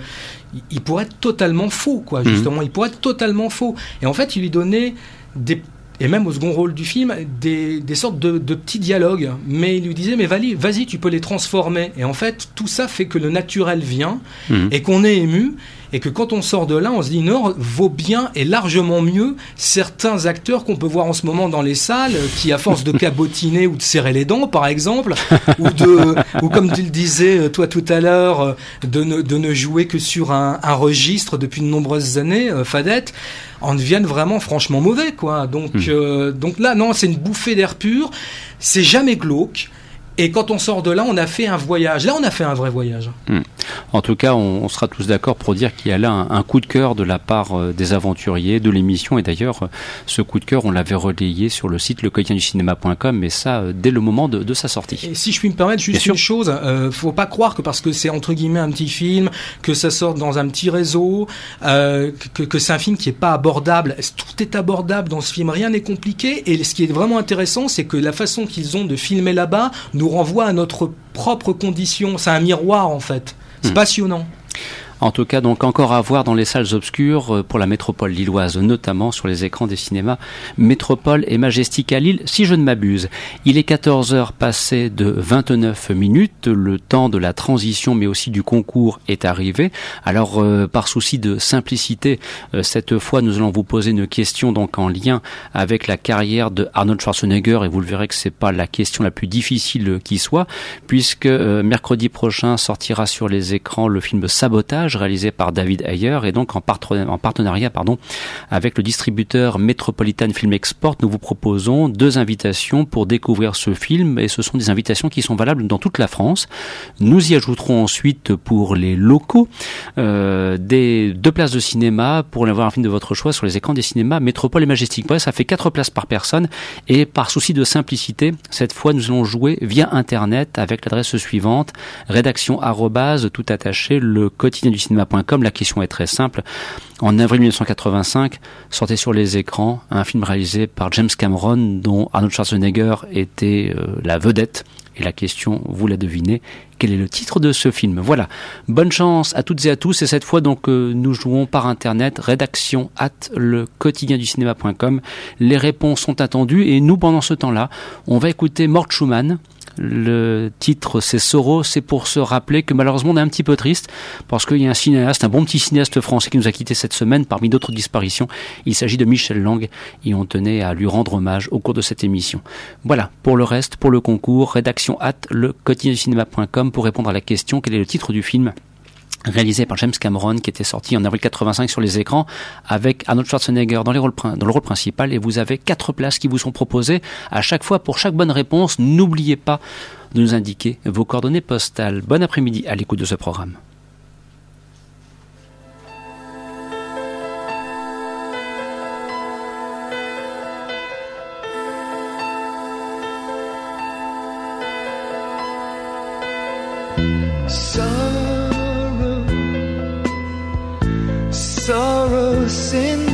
il- pourrait être totalement faux, quoi. Mhm. Justement, il pourrait être totalement faux. Et en fait, il lui donnait des et même au second rôle du film, des, des sortes de, de petits dialogues. Mais il lui disait, mais vas-y, vas-y, tu peux les transformer. Et en fait, tout ça fait que le naturel vient Mhm. et qu'on est ému. Et que quand on sort de là, on se dit, non, vaut bien et largement mieux certains acteurs qu'on peut voir en ce moment dans les salles, qui à force de cabotiner ou de serrer les dents, par exemple, ou de, ou comme tu le disais euh, toi tout à l'heure, euh, de ne, de ne jouer que sur un, un registre depuis de nombreuses années, euh, Fadette, en deviennent vraiment franchement mauvais, quoi. Donc, euh, donc là, non, c'est une bouffée d'air pur. C'est jamais glauque. Et quand on sort de là, on a fait un voyage. Là, on a fait un vrai voyage. En tout cas, on, on sera tous d'accord pour dire qu'il y a là un, un coup de cœur de la part euh, des aventuriers de l'émission. Et d'ailleurs, euh, ce coup de cœur, on l'avait relayé sur le site lequotidienducinéma.com, mais ça, euh, dès le moment de, de sa sortie. Et si je puis me permettre juste Bien sûr. une chose, euh, faut pas croire que parce que c'est entre guillemets un petit film, que ça sort dans un petit réseau, euh, que, que c'est un film qui est pas abordable. Tout est abordable dans ce film, rien n'est compliqué. Et ce qui est vraiment intéressant, c'est que la façon qu'ils ont de filmer là-bas nous renvoie à notre propre condition. C'est un miroir en fait. C'est Hmm. passionnant. En tout cas, donc encore à voir dans les salles obscures euh, pour la métropole lilloise, notamment sur les écrans des cinémas Métropole et Majestic à Lille, si je ne m'abuse. Il est 14 heures passées de 29 minutes. Le temps de la transition, mais aussi du concours, est arrivé. Alors, euh, par souci de simplicité, euh, cette fois, nous allons vous poser une question donc en lien avec la carrière de Arnold Schwarzenegger, et vous le verrez que c'est pas la question la plus difficile qui soit, puisque mercredi prochain sortira sur les écrans le film Sabotage réalisé par David Ayer et donc en, en partenariat pardon avec le distributeur Metropolitan Film Export nous vous proposons deux invitations pour découvrir ce film et ce sont des invitations qui sont valables dans toute la France. Nous y ajouterons ensuite pour les locaux euh, des deux places de cinéma pour aller voir un film de votre choix sur les écrans des cinémas Métropole et Majestic. Voilà, ça fait quatre places par personne et par souci de simplicité cette fois nous allons jouer via internet avec l'adresse suivante rédaction tout attaché le quotidien du cinéma.com. La question est très simple. En avril 1985, sortait sur les écrans un film réalisé par James Cameron dont Arnold Schwarzenegger était euh, la vedette. Et la question, vous la devinez, quel est le titre de ce film Voilà. Bonne chance à toutes et à tous. Et cette fois, donc, euh, nous jouons par internet, rédaction at le quotidien du cinéma.com. Les réponses sont attendues et nous, pendant ce temps-là, on va écouter Mort Schumann le titre, c'est Soro. C'est pour se rappeler que malheureusement, on est un petit peu triste parce qu'il y a un cinéaste, un bon petit cinéaste français qui nous a quitté cette semaine parmi d'autres disparitions. Il s'agit de Michel Lang et on tenait à lui rendre hommage au cours de cette émission. Voilà. Pour le reste, pour le concours, rédaction at le cinéma.com pour répondre à la question quel est le titre du film réalisé par James Cameron, qui était sorti en avril 85 sur les écrans, avec Arnold Schwarzenegger dans, dans le rôle principal, et vous avez quatre places qui vous sont proposées. À chaque fois, pour chaque bonne réponse, n'oubliez pas de nous indiquer vos coordonnées postales. Bon après-midi à l'écoute de ce programme. sorrow, sorrow, sin.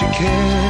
That you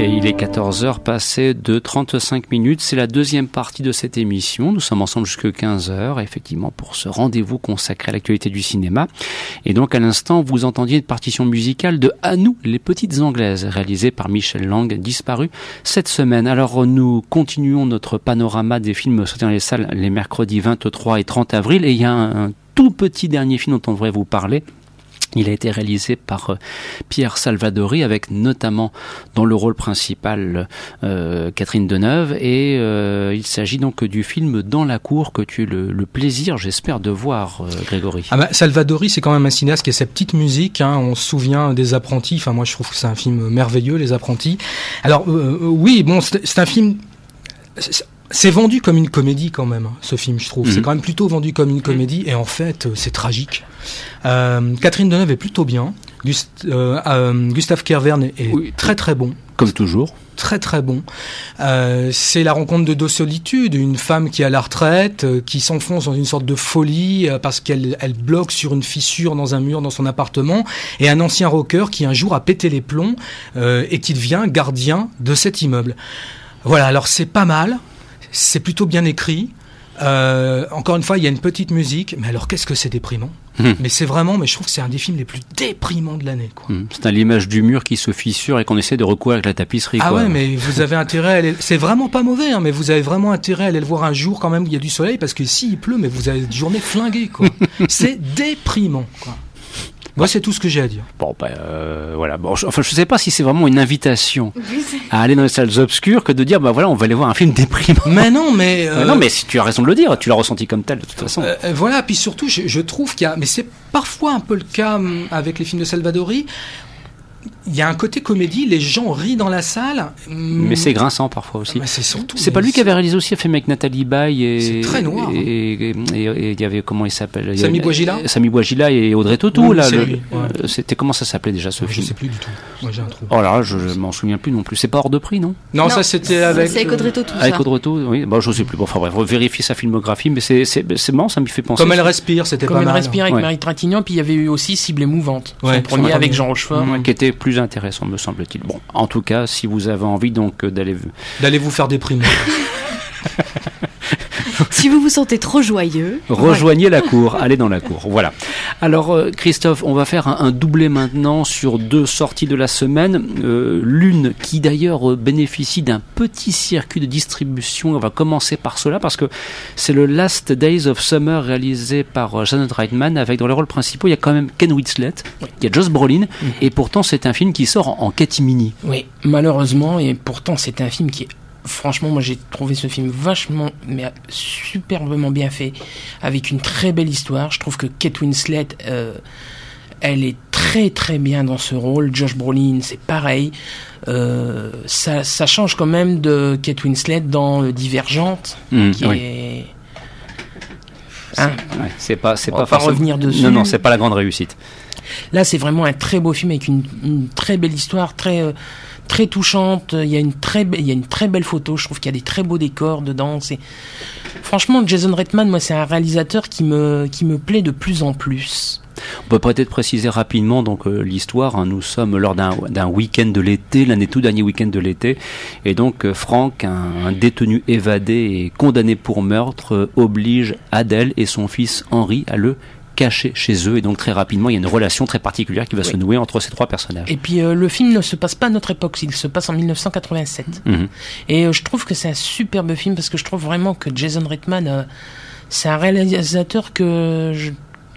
Et il est 14h passé de 35 minutes. C'est la deuxième partie de cette émission. Nous sommes ensemble jusqu'à 15h, effectivement, pour ce rendez-vous consacré à l'actualité du cinéma. Et donc, à l'instant, vous entendiez une partition musicale de À nous, les petites anglaises, réalisée par Michel Lang, disparu cette semaine. Alors, nous continuons notre panorama des films sortis dans les salles les mercredis 23 et 30 avril. Et il y a un tout petit dernier film dont on devrait vous parler. Il a été réalisé par euh, Pierre Salvadori avec notamment dans le rôle principal euh, Catherine Deneuve et euh, il s'agit donc du film Dans la cour que tu as le, le plaisir j'espère de voir euh, Grégory. Ah bah, Salvadori, c'est quand même un cinéaste qui a sa petite musique. Hein. On se souvient des Apprentis. Enfin, moi, je trouve que c'est un film merveilleux, Les Apprentis. Alors, euh, euh, oui, bon, c'est c'est un film. C'est- vendu comme une comédie quand même, hein, ce film, je trouve. Mhm. C'est quand même plutôt vendu comme une comédie, et en fait, euh, c'est tragique. Euh, Catherine Deneuve est plutôt bien. Gust- euh, euh, Gustave Kervern est Oui. très très bon Comme toujours. très très bon. C'est la rencontre de deux solitudes, une femme qui est à la retraite, qui s'enfonce dans une sorte de folie parce qu'elle elle bloque sur une fissure dans un mur dans son appartement, et un ancien rocker qui un jour a pété les plombs et qui devient gardien de cet immeuble. Voilà, alors c'est pas mal, c'est plutôt bien écrit. Euh, encore une fois, il y a une petite musique, mais alors qu'est-ce que c'est déprimant Hmm. Mais c'est vraiment, mais je trouve que c'est un des films les plus déprimants de l'année. Hmm. C'est à l'image du mur qui se fissure et qu'on essaie de recouvrir avec la tapisserie. Ah quoi. ouais, mais vous avez intérêt à aller... C'est vraiment pas mauvais, hein, mais vous avez vraiment intérêt à aller le voir un jour quand même où il y a du soleil, parce que s'il pleut, mais vous avez une journée flinguée, quoi. c'est déprimant, quoi. Moi, c'est tout ce que j'ai à dire. Bon, ben euh, voilà. Bon, je, enfin, je sais pas si c'est vraiment une invitation à aller dans les salles obscures que de dire, bah voilà, on va aller voir un film déprimant. Mais non, mais... Euh, non, mais si tu as raison de le dire, tu l'as ressenti comme tel de toute façon. Euh, euh, voilà, puis surtout, je, je trouve qu'il y a, mais c'est parfois un peu le cas hum, avec les films de Salvadori. Il y a un côté comédie, les gens rient dans la salle. mais c'est grinçant parfois aussi. mais c'est surtout. C'est pas lui qui avait réalisé aussi un film avec Nathalie Baye et C'est très noir, hein. et il y avait comment il s'appelle Il avait- Bouajila Samy Bouajila et Audrey Tautou Oui, là. ouais. euh, C'était comment ça s'appelait déjà ce Je film sais plus du tout. Moi, j'ai un trou. Oh là, là, je, je m'en souviens plus non plus. C'est pas hors de prix, non? Non, Non, ça c'était avec. C'est avec Audrey Tautou, Avec ça. Audrey Tautou, oui. Bon, je sais plus. Bon, enfin bref, vérifier sa filmographie, mais c'est c'est c'est marrant, ça me fait penser. Comme elle respire, c'était Comme pas elle mal. respire avec. Marie Trintignant, puis il y avait eu aussi Cible émouvante, Ouais, son premier avec. Jean Rochefort. Qui était plus intéressant, me semble-t-il. Bon, en tout cas, si vous avez envie donc euh, d'aller D'aller vous faire déprimer. Si vous vous sentez trop joyeux, Rejoignez la cour, allez dans la cour. Voilà. Alors euh, Christophe, on va faire un, un doublé maintenant sur deux sorties de la semaine. Euh, L'une qui d'ailleurs euh, bénéficie d'un petit circuit de distribution. On va commencer par cela parce que c'est le Last Days of Summer réalisé par euh, Janet Reitman avec dans les rôles principaux il y a quand même Ken Winslet, il y a Josh Brolin et pourtant c'est un film qui sort en, en catimini. Oui, malheureusement, et pourtant c'est un film qui est... Franchement, moi j'ai trouvé ce film vachement, mais superbement bien fait, avec une très belle histoire. Je trouve que Kate Winslet, euh, elle est très très bien dans ce rôle. Josh Brolin, c'est pareil. Euh, ça, ça change quand même de Kate Winslet dans Divergente, Mmh, qui oui. est... Hein Ouais, c'est pas, c'est On pas va pas revenir dessus. Non, non, c'est pas la grande réussite. Là, c'est vraiment un très beau film avec une, une très belle histoire, très euh, très touchante. Il y a une très belle photo. Je trouve qu'il y a des très beaux décors dedans. C'est franchement Jason Reitman, moi, c'est un réalisateur qui me qui me plaît de plus en plus. On peut peut-être préciser rapidement donc euh, l'histoire. hein. Nous sommes lors d'un week-end de l'été, l'année tout dernier week-end de l'été, et donc euh, Franck, un, un détenu évadé et condamné pour meurtre, euh, oblige Adèle et son fils Henri à le cacher chez eux. Et donc très rapidement, il y a une relation très particulière qui va se nouer entre ces trois personnages. Et puis euh, le film ne se passe pas à notre époque, il se passe en 1987. Mhm. Et euh, je trouve que c'est un superbe film parce que je trouve vraiment que Jason Reitman, euh, c'est un réalisateur que je-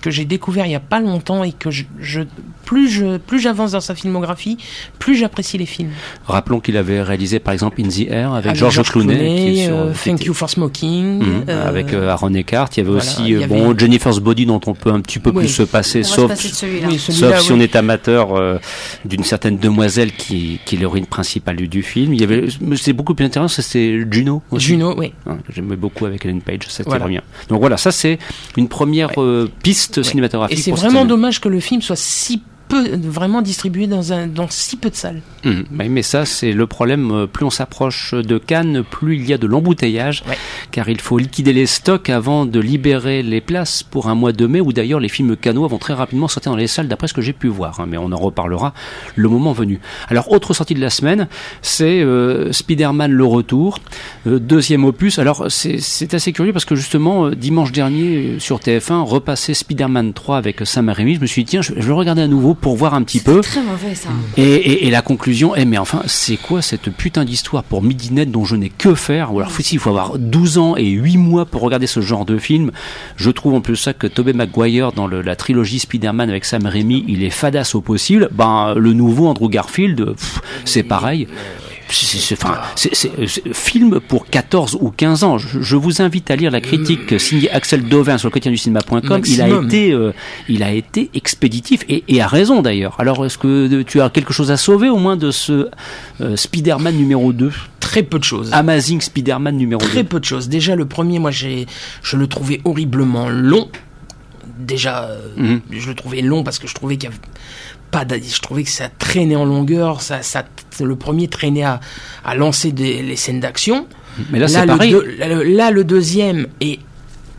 que j'ai découvert il y a pas longtemps et que je, je plus je plus j'avance dans sa filmographie, plus j'apprécie les films. Rappelons qu'il avait réalisé par exemple In the Air avec, Avec George George Clooney, Clooney, qui est sur- euh, qui Thank était- You for Smoking, Mhm, euh, avec euh, Aaron Eckhart. Il y avait voilà, aussi il y euh, avait- bon Jennifer's Body dont on peut un petit peu Oui. plus se passer, on va se sauf passer oui, Sauf si oui. on est amateur euh, d'une certaine demoiselle qui, qui est l'héroïne principale du, du film. Il y avait, c'est beaucoup plus intéressant, c'est Juno. Aussi, Juno, oui. hein, j'aimais beaucoup avec Ellen Page, c'était Voilà. très bien. Donc voilà, ça c'est une première euh, piste. Cinématographique. Et c'est vraiment dommage que le film soit si peu vraiment distribué dans, un, dans si peu de salles. Hum, oui, mais ça, c'est le problème. euh, Plus on s'approche de Cannes, plus il y a de l'embouteillage, Ouais. car il faut liquider les stocks avant de libérer les places pour un mois de mai, où d'ailleurs les films cannois vont très rapidement sortir dans les salles, d'après ce que j'ai pu voir. hein, mais on en reparlera le moment venu. Alors, autre sortie de la semaine, c'est euh, Spider-Man le retour, euh, deuxième opus. Alors, c'est assez curieux parce que justement, dimanche dernier, sur TF1, repasser Spider-Man 3 avec Sam Raimi, je me suis dit, tiens, je, je vais le regarder à nouveau pour voir un petit peu. Très mauvais ça. Et, et, et la conclusion, eh mais enfin, c'est quoi cette putain d'histoire pour Midinette dont je n'ai que faire? Ou alors, faut- il faut avoir 12 ans et 8 mois pour regarder ce genre de film. Je trouve en plus ça que Tobey Maguire dans le- la trilogie Spider-Man avec Sam Raimi, il est fadasse au possible. Ben, le nouveau Andrew Garfield, c'est pareil. C'est- enfin, film pour 14 ou 15 ans. Je, je vous invite à lire la critique signée Axel Dovin sur le quotidien du cinéma.com. Il a été, euh, il a été expéditif et, et a raison d'ailleurs. Alors, est-ce que tu as quelque chose à sauver au moins de ce euh, Spider-Man numéro 2 Très peu de choses. Amazing Spider-Man numéro Très 2 peu de choses. Déjà, le premier, moi, j'ai, je le trouvais horriblement long. Déjà, euh, Mhm. je le trouvais long parce que je trouvais qu'il y avait pas, je trouvais que ça traînait en longueur. Ça, ça, le premier traînait à, à lancer des, les scènes d'action. Mais là, c'est le pareil. deux- là, le- là, le deuxième est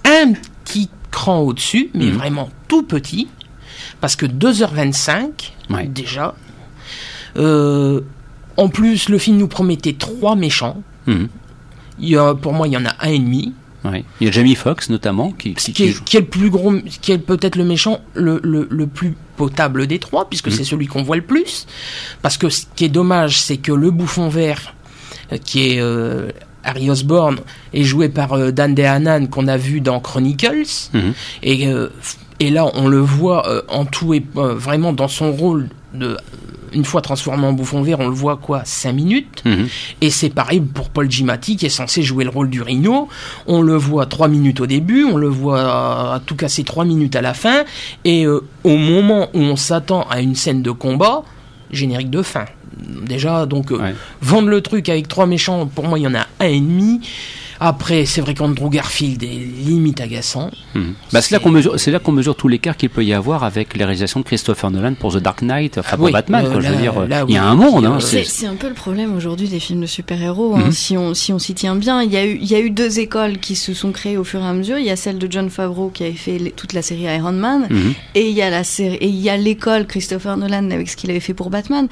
un petit cran au-dessus, mais Mhm. vraiment tout petit. Parce que 2h25, Ouais. déjà. Euh, en plus, le film nous promettait trois méchants. Mhm. Il y a, pour moi, il y en a un et demi. Il y a Jamie Foxx notamment qui, qui, Qui qui est, joue. qui est le plus gros, qui est peut-être le méchant le, le, le plus potable des trois, puisque c'est celui qu'on voit le plus. Parce que ce qui est dommage, c'est que le bouffon vert, euh, qui est euh, Harry Osborn, est joué par euh, Dan DeHanan, qu'on a vu dans Chronicles. Mhm. Et, euh, et là, on le voit euh, en tout et euh, vraiment dans son rôle de. Une fois transformé en bouffon vert, on le voit quoi 5 minutes. Mhm. Et c'est pareil pour Paul Giamatti qui est censé jouer le rôle du Rhino. On le voit 3 minutes au début, on le voit à tout casser 3 minutes à la fin. Et euh, au moment où on s'attend à une scène de combat, générique de fin. Déjà, donc, euh, Ouais. vendre le truc avec trois méchants, pour moi, il y en a un et demi. Après, c'est vrai qu'Andrew Garfield est limite agaçant. Mhm. Bah, c'est là qu'on mesure, c'est là qu'on mesure tout l'écart qu'il peut y avoir avec les réalisations de Christopher Nolan pour The Dark Knight, enfin pour Oui, Batman. euh, quoi, je veux dire, là, il y a un monde. Hein, Euh, c'est- un peu le problème aujourd'hui des films de super-héros, hein, Mhm. si on si on s'y tient bien. Il y, a eu, il y a eu deux écoles qui se sont créées au fur et à mesure. Il y a celle de John Favreau qui avait fait les- toute la série Iron Man, et il y a la série, et il y a l'école Christopher Nolan avec ce qu'il avait fait pour Batman.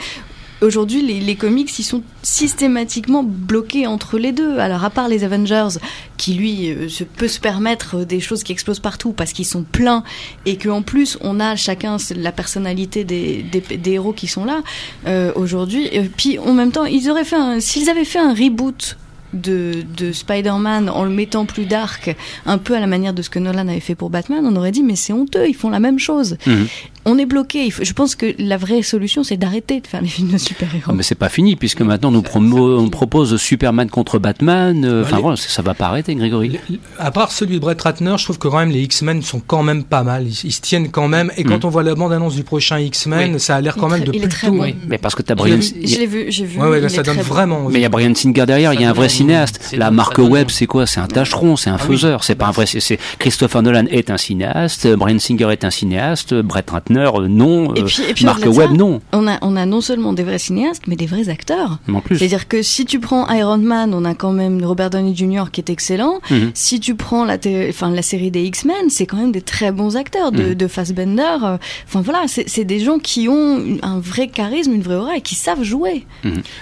Aujourd'hui, les, comics, ils sont systématiquement bloqués entre les deux. Alors, à part les Avengers, qui lui euh, se, peut se permettre euh, des choses qui explosent partout parce qu'ils sont pleins et qu'en plus, on a chacun la personnalité des, héros qui sont là euh, aujourd'hui. Et puis, en même temps, ils auraient fait s'ils avaient fait un reboot de, de Spider-Man en le mettant plus dark, un peu à la manière de ce que Nolan avait fait pour Batman, on aurait dit mais c'est honteux, ils font la même chose. Mhm. On est bloqué. Je pense que la vraie solution, c'est d'arrêter de faire les films de super-héros. Ah, mais c'est pas fini puisque maintenant on nous promo- on propose Superman contre Batman. euh, Enfin les- voilà, ça va pas arrêter, Grégory. À part celui de Brett Ratner, je trouve que quand même les X-Men sont quand même pas mal. Ils, ils se tiennent quand même. Et quand Mm. on voit la bande-annonce du prochain X-Men, Oui. ça a l'air quand même de très- il est très plutôt. bon. Mais parce que t'as Je Brian. l'ai- je l'ai vu, j'ai vu. Ouais, ouais, il là, est ça donne très bon. vraiment. Mais il y a Brian Singer derrière, il y a un vrai cinéaste. La marque Webb, c'est quoi? C'est un tâcheron, c'est un Ah oui. faiseur. C'est pas un vrai. c'est- c'est Christopher Nolan est un cinéaste, Brian Singer est un cinéaste, Brett Ratner euh, non, Et euh, puis, et puis Mark au-delà de Webb non. On a, on a non seulement des vrais cinéastes, mais des vrais acteurs. En plus. C'est-à-dire que si tu prends Iron Man, on a quand même Robert Downey Jr. qui est excellent. Mhm. Si tu prends la, enfin, la série des X-Men, c'est quand même des très bons acteurs de, Mhm. de Fassbender. euh, Enfin voilà, c'est des gens qui ont un vrai charisme, une vraie aura et qui savent jouer.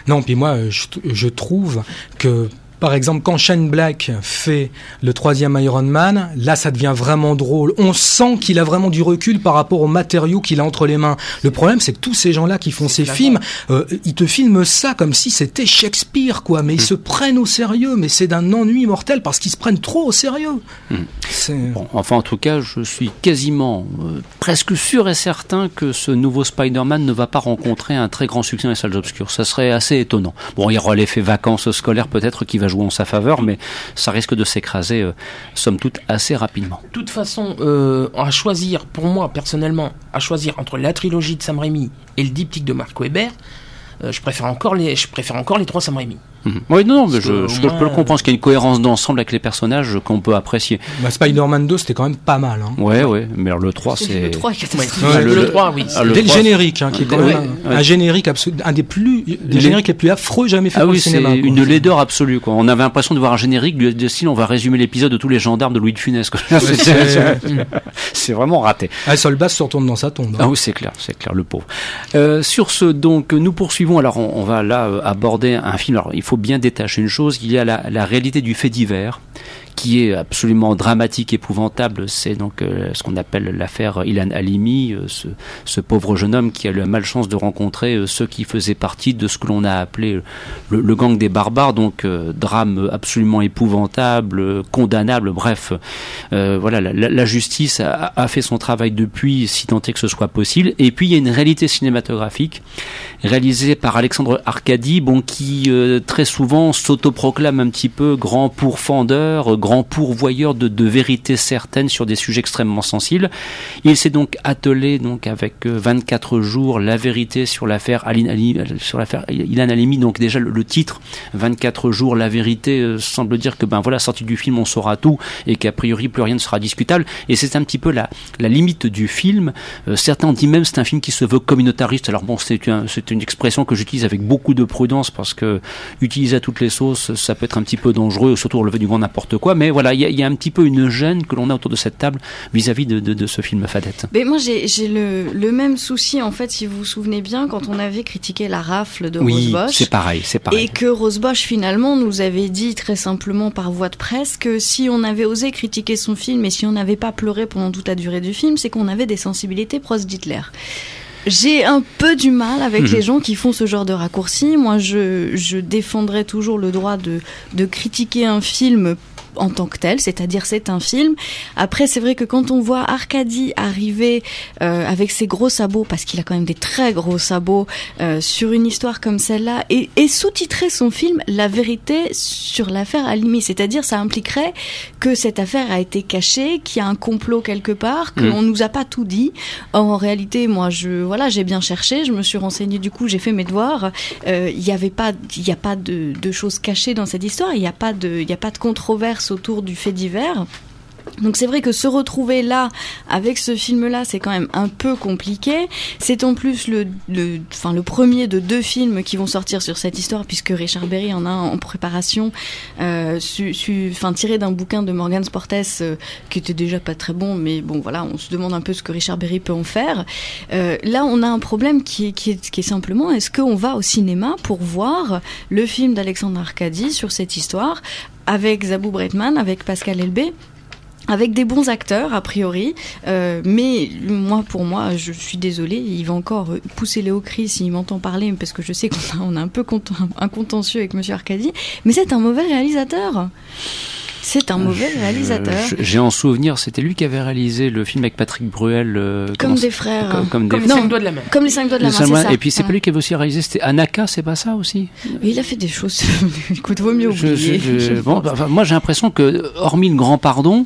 Non, puis moi, je, je trouve que. Par exemple, quand Shane Black fait le troisième Iron Man, là, ça devient vraiment drôle. On sent qu'il a vraiment du recul par rapport aux matériaux qu'il a entre les mains. Le problème, c'est que tous ces gens-là qui font ces films, euh, ils te filment ça comme si c'était Shakespeare, quoi. Mais ils se prennent au sérieux, mais c'est d'un ennui mortel parce qu'ils se prennent trop au sérieux. C'est- Bon, enfin, en tout cas, je suis quasiment, euh, presque sûr et certain que ce nouveau Spider-Man ne va pas rencontrer un très grand succès dans les salles obscures. Ça serait assez étonnant. Bon, il y aura l'effet vacances scolaires peut-être qui va jouer en sa faveur, mais ça risque de s'écraser, euh, somme toute, assez rapidement. De toute façon, euh, à choisir, pour moi personnellement, à choisir entre la trilogie de Sam Raimi et le diptyque de Mark Webber, euh, je préfère encore les, je préfère encore les trois Sam Raimi. Mhm. Oui, non, non, mais je, je peux le comprendre, parce qu'il y a une cohérence d'ensemble avec les personnages qu'on peut apprécier. Bah, Spider-Man 2, c'était quand même pas mal. Hein. Ouais, ouais, mais alors le 3, c'est... Le 3 est catastrophique. Ouais, Ouais, le, le- 3, oui. Ah, le Dès le 3, générique, hein, qui est quand Ouais, même un, ouais. un générique absolu, un des plus, des Les- génériques les plus affreux jamais faits Ah pour oui, le cinéma. quoi. une laideur absolue. Quoi. On avait l'impression de voir un générique de, de style, on va résumer l'épisode de tous les gendarmes de Louis de Funès. quoi. C'est- vraiment raté. Ah, Solbass se retourne dans sa tombe. hein. Ah oui, c'est clair, c'est clair, le pauvre. Euh, sur ce, donc, nous poursuivons. Alors, on, on va là euh, aborder un film. Alors, il faut bien détacher une chose. Il y a la, la réalité du fait divers qui est absolument dramatique, épouvantable. C'est donc euh, ce qu'on appelle l'affaire Ilan Halimi, euh, ce, pauvre jeune homme qui a eu la malchance de rencontrer euh, ceux qui faisaient partie de ce que l'on a appelé le, gang des barbares. Donc, drame absolument épouvantable, condamnable. Bref, voilà, la, justice a, fait son travail depuis, si tant est que ce soit possible. Et puis il y a une réalité cinématographique réalisée par Alexandre Arcadi, bon, qui très souvent s'autoproclame un petit peu grand pourfendeur, euh, grand pourvoyeur de, vérités certaines sur des sujets extrêmement sensibles. Il s'est donc attelé donc avec euh, 24 jours la vérité sur l'affaire euh, sur l'affaire Ilan Halimi. Donc déjà le, titre 24 jours la vérité euh, semble dire que ben voilà sortie du film on saura tout et qu'a priori plus rien ne sera discutable. Et c'est un petit peu la, limite du film. Euh, certains ont dit même c'est un film qui se veut communautariste. Alors bon, c'est un- c'est une expression que j'utilise avec beaucoup de prudence parce que utiliser à toutes les sauces, ça peut être un petit peu dangereux, surtout au lever du grand n'importe quoi. Mais voilà, il y, a- il y a un petit peu une gêne que l'on a autour de cette table vis-à-vis de, de- de ce film Fadette. Mais moi, j'ai le, le même souci, en fait, si vous vous souvenez bien, quand on avait critiqué la rafle de Rose Bosch. c'est pareil, c'est pareil. Et que Rose Bosch, finalement, nous avait dit très simplement par voie de presse que si on avait osé critiquer son film et si on n'avait pas pleuré pendant toute la durée du film, c'est qu'on avait des sensibilités proches d'Hitler. J'ai un peu du mal avec Mhm. les gens qui font ce genre de raccourcis. Moi, je, je défendrai toujours le droit de, de critiquer un film en tant que tel, c'est-à-dire c'est un film. Après, c'est vrai que quand on voit Arcadie arriver euh, avec ses gros sabots, parce qu'il a quand même des très gros sabots, euh, sur une histoire comme celle-là, et, et sous-titrer son film La vérité sur l'affaire Halimi, c'est-à-dire ça impliquerait que cette affaire a été cachée, qu'il y a un complot quelque part, Mm. qu'on nous a pas tout dit. Or, en réalité, moi, je voilà, j'ai bien cherché, je me suis renseignée, du coup, j'ai fait mes devoirs. Euh, Il n'y avait pas, il y a pas de, de choses cachées dans cette histoire. Il n'y a pas de, il a pas de controverse autour du fait divers. Donc c'est vrai que se retrouver là avec ce film-là, c'est quand même un peu compliqué. C'est en plus le, enfin le premier de deux films qui vont sortir sur cette histoire, puisque Richard Berry en a en préparation, euh, su, enfin tiré d'un bouquin de Morgan Sportes euh, qui était déjà pas très bon, mais bon voilà, on se demande un peu ce que Richard Berry peut en faire. Euh, là, on a un problème qui est, simplement est-ce qu'on va au cinéma pour voir le film d'Alexandre Arcadi sur cette histoire avec Zabou Breitman, avec Pascal Elbé avec des bons acteurs a priori, euh, mais moi pour moi je suis désolée, il va encore euh, pousser Léo Cris s'il m'entend parler parce que je sais qu'on a, un peu cont- un contentieux avec Monsieur Arcadi, mais c'est un mauvais réalisateur. C'est un mauvais réalisateur. J'ai en souvenir, c'était lui qui avait réalisé le film avec Patrick Bruel. euh, Comme des frères. Comme, comme Comme des les Non. cinq doigts de la main. Comme les cinq doigts de la main, ça. Et puis c'est pas lui qui avait aussi réalisé, c'était Anaka, c'est pas ça aussi? Mais il a fait des choses. Écoute, vaut mieux oublier. je- je- je bon, moi j'ai l'impression que, hormis le grand pardon,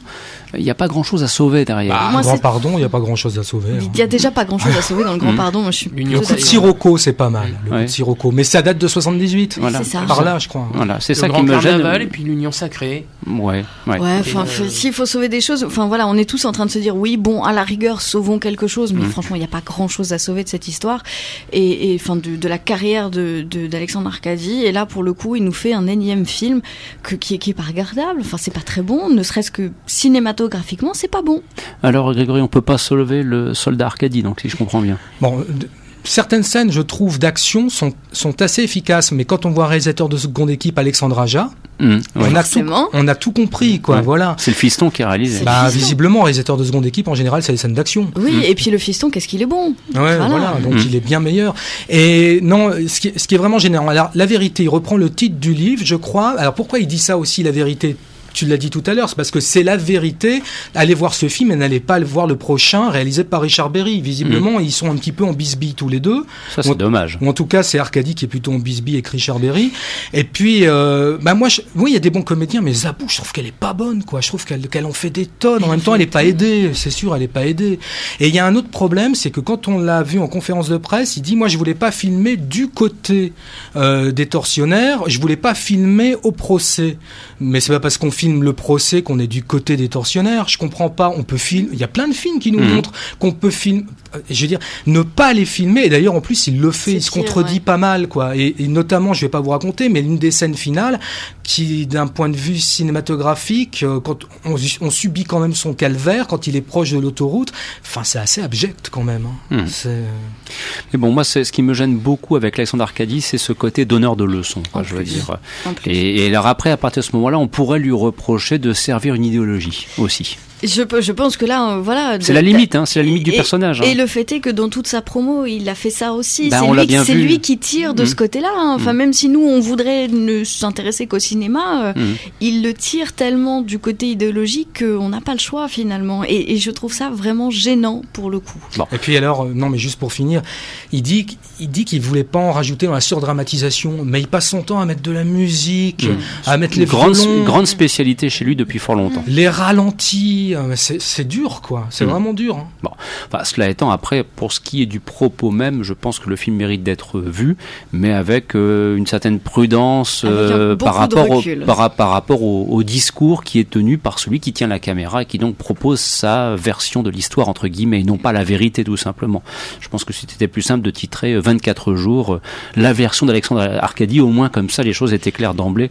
il n'y a pas grand chose à sauver derrière. Bah, Moi, grand pardon, il n'y a pas grand chose à sauver. hein. Il y a déjà pas grand chose à sauver dans le grand Mhm. pardon. Moi, je suis L'Union Le coup de. Sirocco, c'est pas mal. Le Ouais. coup de Sirocco. Mais ça date de 78. Voilà. C'est ça. Par là, je crois. Voilà, c'est Le ça grand qui me gêne. et puis l'union sacrée. Ouais, ouais. Euh, s'il faut sauver des choses, enfin voilà, on est tous en train de se dire oui, bon, à la rigueur, sauvons quelque chose, mais Mhm. franchement, il n'y a pas grand chose à sauver de cette histoire et, enfin de, de la carrière de de- d'Alexandre Arcadi. Et là, pour le coup, il nous fait un énième film que, qui, est, qui est pas regardable. Enfin, c'est pas très bon, ne serait-ce que cinématographiquement, c'est pas bon. Alors Grégory, on peut pas sauver le soldat Arcadie, donc si je comprends bien. Bon, d- certaines scènes, je trouve, d'action sont, sont assez efficaces, mais quand on voit réalisateur de seconde équipe, Alexandre Aja, ouais. on, a tout, on a tout compris, quoi. Ouais. Voilà. C'est le fiston qui a réalisé. Bah, visiblement, réalisateur de seconde équipe, en général, c'est les scènes d'action. Oui, et puis le fiston, qu'est-ce qu'il est bon? Ouais, Voilà. voilà. Donc il est bien meilleur. Et non, ce qui, ce qui est vraiment génial. Alors, la vérité, il reprend le titre du livre, je crois. Alors pourquoi il dit ça aussi, la vérité? Tu l'as dit tout à l'heure, c'est parce que c'est la vérité. Allez voir ce film et n'allez pas le voir le prochain, réalisé par Richard Berry. Visiblement, ils sont un petit peu en bisbille tous les deux. Mm. Ça, c'est dommage. Ou en tout cas, c'est Arcadie qui est plutôt en bisbille avec Richard Berry. Et puis, euh, bah moi, je- oui, il y a des bons comédiens, mais Zabou, je trouve qu'elle est pas bonne, quoi. Je trouve qu'elle qu'elle en fait des tonnes. En même temps, elle est pas aidée. C'est sûr, elle est pas aidée. Et il y a un autre problème, c'est que quand on l'a vu en conférence de presse, il dit, moi, je voulais pas filmer du côté euh, des tortionnaires. Je voulais pas filmer au procès. Mais c'est pas parce qu'on filme le procès qu'on est du côté des tortionnaires. Je comprends pas. On peut filmer. Il y a plein de films qui nous Mhm. montrent qu'on peut filmer. Je veux dire, ne pas les filmer. Et d'ailleurs, en plus, il le fait. Il se contredit ouais. pas mal, quoi. Et, et notamment, je vais pas vous raconter, mais l'une des scènes finales, qui, d'un point de vue cinématographique, euh, quand on, on subit quand même son calvaire, quand il est proche de l'autoroute, enfin, c'est assez abject quand même. hein. Mhm. C'est- Mais bon, moi, c'est ce qui me gêne beaucoup avec Alexandre Arcadie, c'est ce côté donneur de leçons, quoi, je veux dire. Et, et alors après, à partir de ce moment-là, on pourrait lui reprocher de servir une idéologie aussi. Je, pe- je pense que là, euh, voilà. C'est la limite, hein, c'est la limite du Et- personnage. hein. Et le fait est que dans toute sa promo, il a fait ça aussi. Bah, c'est lui, qui tire de ce côté-là. hein. Enfin, Mm. même si nous, on voudrait ne s'intéresser qu'au cinéma, euh, Mhm. il le tire tellement du côté idéologique qu'on n'a pas le choix finalement. Et, et je trouve ça vraiment gênant pour le coup. Et puis alors, euh, non mais juste pour finir, il dit, il dit qu'il voulait pas en rajouter dans la surdramatisation, mais il passe son temps à mettre de la musique, Mm. à mettre les grande, grande spécialité chez lui depuis fort longtemps. les ralentis, euh, c'est dur quoi, c'est Mm. vraiment dur. hein. Enfin, cela étant, après, pour ce qui est du propos même, je pense que le film mérite d'être vu, mais avec euh, une certaine prudence euh, par, de rapport au, recul. par, par rapport au, au discours qui est tenu par celui qui tient la caméra et qui donc propose sa version de l'histoire, entre guillemets, et non pas la vérité tout simplement. Je pense que c'était plus simple de titrer euh, 24 jours euh, la version d'Alexandre Arcadie, au moins comme ça les choses étaient claires d'emblée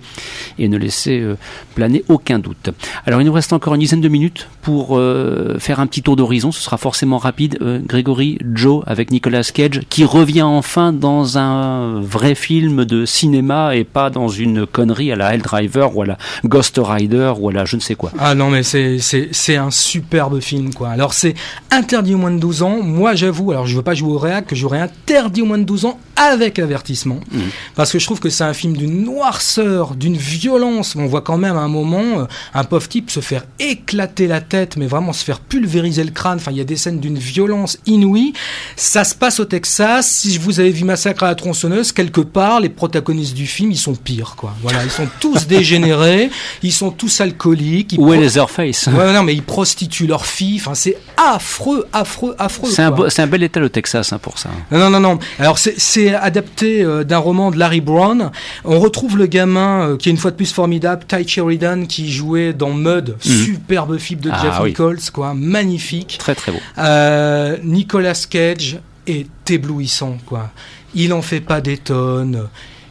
et ne laissaient euh, planer aucun doute. Alors il nous reste encore une dizaine de minutes pour euh, faire un petit tour d'horizon, ce sera forcément rapide. Euh, Grégory, Joe avec Nicolas Cage qui revient enfin dans un vrai film de cinéma et pas dans une connerie à la Helldriver ou à la Ghost Rider ou à la je ne sais quoi. Ah non mais c'est un superbe film quoi. Alors c'est interdit aux moins de 12 ans. Moi j'avoue, alors je veux pas jouer au réac que j'aurais interdit aux moins de 12 ans avec avertissement Mhm. parce que je trouve que c'est un film d'une noirceur, d'une violence. On voit quand même à un moment euh, un pauvre type se faire éclater la tête mais vraiment se faire pulvériser le crâne. Enfin il y a des scènes d'une violence inouïe. Ça se passe au Texas. Si vous avez vu Massacre à la tronçonneuse quelque part les protagonistes du film ils sont pires quoi. Voilà ils sont tous dégénérés, ils sont tous alcooliques. Où est pro- Leatherface Ouais, non, mais ils prostituent leurs filles. Enfin, c'est affreux, affreux, affreux. C'est un, un bel état le Texas hein, pour ça. Non, non, non, non. Alors, c'est- adapté euh, d'un roman de Larry Brown. On retrouve le gamin euh, qui est une fois de plus formidable, Ty Sheridan, qui jouait dans Mud, superbe film de Ah, Jeff oui. Nichols, quoi, magnifique. Très très beau. Euh, Nicolas Cage est éblouissant, quoi. Il en fait pas des tonnes.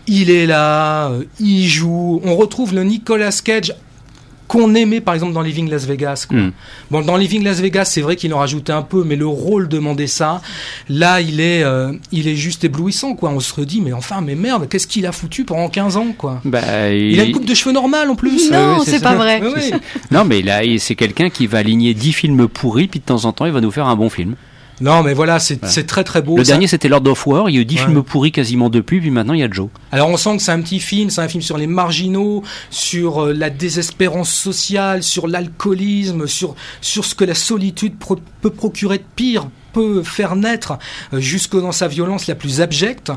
Il est là, euh, il joue. On retrouve le Nicolas Cage qu'on aimait par exemple dans Living Las Vegas. Quoi. Mm. Bon, dans Living Las Vegas, c'est vrai qu'il en rajoutait un peu, mais le rôle demandait ça. Là, il est, euh, il est juste éblouissant, quoi. On se redit, mais enfin, mais merde, qu'est-ce qu'il a foutu pendant 15 ans, quoi? Bah, Il a une coupe de cheveux normale en plus. Non, oui, c'est pas vrai. Non, mais là, il- c'est quelqu'un qui va aligner 10 films pourris, puis de temps en temps, il va nous faire un bon film. Non, mais voilà, c'est Voilà. très très beau. Le Ça- dernier, c'était Lord of War. Il y a eu 10 Ouais. films pourris quasiment depuis, puis maintenant, il y a Joe. Alors on sent que c'est un petit film, c'est un film sur les marginaux, sur euh, la désespérance sociale, sur l'alcoolisme, sur sur ce que la solitude pro- peut procurer de pire peut faire naître euh, jusque dans sa violence la plus abjecte.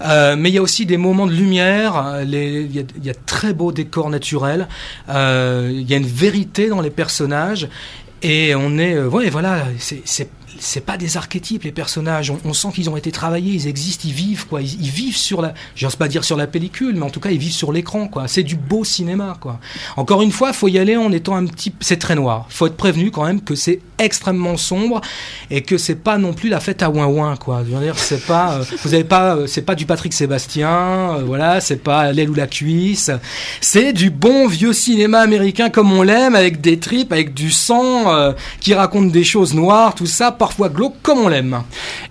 Euh, mais il y a aussi des moments de lumière, il y, a, y très beaux décors naturels, euh, il y a une vérité dans les personnages. Et on est, euh, ouais, voilà, c'est, c'est, pas des archétypes les personnages. On, sent qu'ils ont été travaillés, ils existent, ils vivent quoi. Ils, vivent sur la, j'ose pas dire sur la pellicule, mais en tout cas ils vivent sur l'écran quoi. C'est du beau cinéma quoi. Encore une fois, faut y aller en étant un petit, c'est très noir. Faut être prévenu quand même que c'est extrêmement sombre et que c'est pas non plus la fête à ouin ouin quoi. Je veux dire, c'est pas, euh, vous avez pas, euh, c'est pas du Patrick Sébastien, euh, voilà, c'est pas l'aile ou la cuisse. C'est du bon vieux cinéma américain comme on l'aime, avec des tripes, avec du sang, qui raconte des choses noires, tout ça. Parfois glauque comme on l'aime.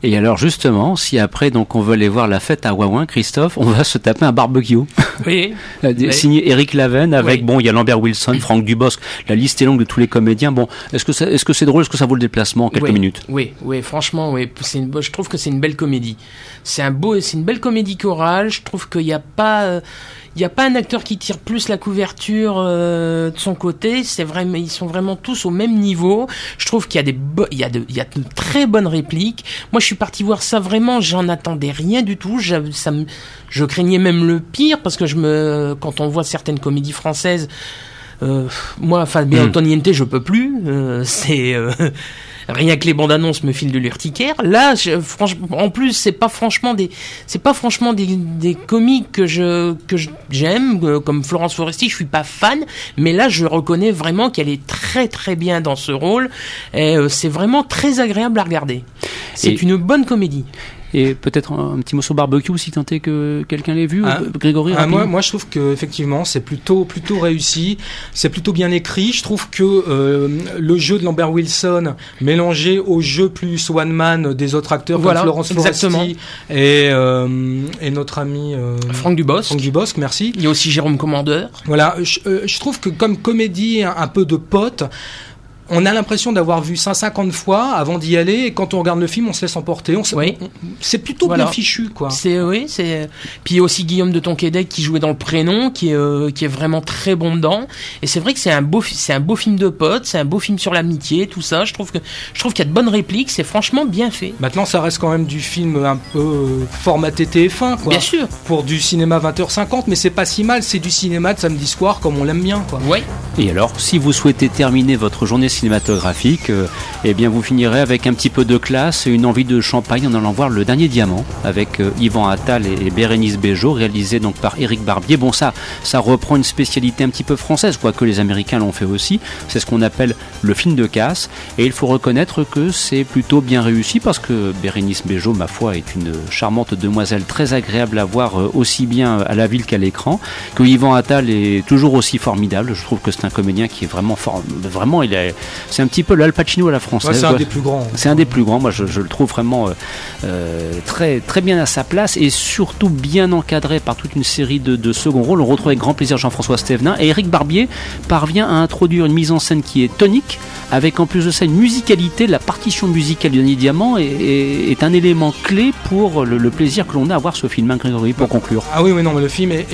Et alors justement, si après donc on veut aller voir la fête à Wawin, Christophe, on va se taper un barbecue. Oui. Euh, Oui. Signé Eric Laven avec Oui. bon, il y a Lambert Wilson, Franck Dubosc, la liste est longue de tous les comédiens. Bon, est-ce que c'est est-ce que c'est drôle, est-ce que ça vaut le déplacement en quelques Oui, minutes? Oui, oui, franchement, oui. C'est je trouve que c'est une belle comédie. C'est un beau, c'est une belle comédie chorale. Je trouve qu'il n'y a pas, euh, il y a pas un acteur qui tire plus la couverture euh, de son côté. C'est vraiment, ils sont vraiment tous au même niveau. Je trouve qu'il y a des, il y a de, il y a de très bonnes répliques. Moi, je suis parti voir ça vraiment. J'en attendais rien du tout. J'avais- Ça me, je craignais même le pire parce que je me, quand on voit certaines comédies françaises. Euh, moi, Fabien Mm. Antoniente, je peux plus. Euh, c'est euh, rien que les bandes annonces me filent de l'urticaire. Là, je, franchement, en plus, c'est pas franchement des, c'est pas franchement des, des comiques que je que j'aime, euh, comme Florence Foresti. Je suis pas fan, mais là, je reconnais vraiment qu'elle est très très bien dans ce rôle. Et euh, c'est vraiment très agréable à regarder. C'est une bonne comédie. Et peut-être un, un petit mot sur barbecue si tant est que quelqu'un l'ait vu. Ah. Grégory, Ah, moi, moi, je trouve que effectivement, c'est plutôt plutôt réussi, c'est plutôt bien écrit. Je trouve que euh, le jeu de Lambert Wilson mélangé au jeu plus one man des autres acteurs Voilà, comme Florence exactement. Foresti et euh, et notre ami euh, Franck Dubosc. Franck Dubosc, merci. Il y a aussi Jérôme Commandeur. Voilà, je, euh, je trouve que comme comédie un, un peu de pote, on a l'impression d'avoir vu 150 fois avant d'y aller, et quand on regarde le film, on se laisse emporter. On se- Oui. on- c'est plutôt Voilà. bien fichu, quoi. C'est oui, c'est puis il y a aussi Guillaume de Tonquédec qui jouait dans le prénom, qui est euh, qui est vraiment très bon dedans. Et c'est vrai que c'est un beau c'est un beau film de potes, c'est un beau film sur l'amitié, tout ça. Je trouve que je trouve qu'il y a de bonnes répliques, c'est franchement bien fait. Maintenant, ça reste quand même du film un peu euh, formaté TF1, quoi. Bien sûr. Pour du cinéma 20h50, mais c'est pas si mal, c'est du cinéma de samedi soir comme on l'aime bien, quoi. Ouais. Et alors, si vous souhaitez terminer votre journée cinématographique, euh, eh bien vous finirez avec un petit peu de classe et une envie de champagne en allant voir Le Dernier Diamant avec euh, Yvan Attal et, Bérénice Bejo, réalisé donc par Éric Barbier. Bon, ça, ça reprend une spécialité un petit peu française, quoique les Américains l'ont fait aussi. C'est ce qu'on appelle le film de casse. Et il faut reconnaître que c'est plutôt bien réussi parce que Bérénice Bejo, ma foi, est une charmante demoiselle très agréable à voir euh, aussi bien à la ville qu'à l'écran. Que Yvan Attal est toujours aussi formidable. Je trouve que c'est un comédien qui est vraiment fort. Vraiment, il est, c'est un petit peu le Al Pacino à la Ouais, française. c'est un des plus grands. C'est un des plus grands. Moi, je, je le trouve vraiment euh, euh, très, très bien à sa place et surtout bien encadré par toute une série de, de seconds rôles. On retrouve avec grand plaisir Jean-François Stévenin et Eric Barbier parvient à introduire une mise en scène qui est tonique, avec en plus de ça une musicalité. La partition musicale du Denis Diamant est, est- est un élément clé pour le, le plaisir que l'on a à voir ce film, hein, Grégory, pour conclure. Ah oui, oui, non, mais le film, est,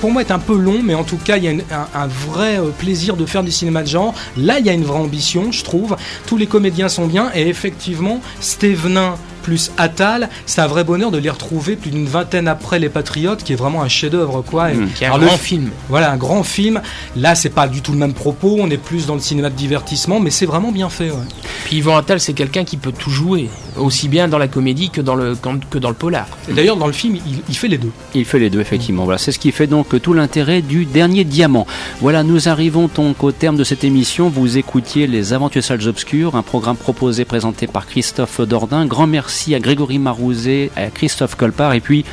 pour moi, est un peu long, mais en tout cas, il y a une- un, un vrai euh, plaisir de faire du cinéma de genre. Là, il y a une vraie ambition, je trouve. Tous les comédiens sont bien, et effectivement, Stévenin plus Attal, c'est un vrai bonheur de les retrouver plus d'une vingtaine après Les Patriotes, qui est vraiment un chef-d'œuvre, quoi. Et- Mmh. Qui est un grand fi- film. Voilà, un grand film. Là, c'est pas du tout le même propos, on est plus dans le cinéma de divertissement, mais c'est vraiment bien fait, ouais. Puis Yvan Attal, c'est quelqu'un qui peut tout jouer, aussi bien dans la comédie que dans le que dans le polar. Et d'ailleurs, dans le film, il, il fait les deux. Il fait les deux, effectivement. Voilà, c'est ce qui fait donc tout l'intérêt du dernier diamant. Voilà, nous arrivons donc au terme de cette émission. Vous écoutiez Les Aventures Salles Obscures, un programme proposé, présenté par Christophe Dordain. Grand merci à Grégory Marouzet, à Christophe Colpart, et puis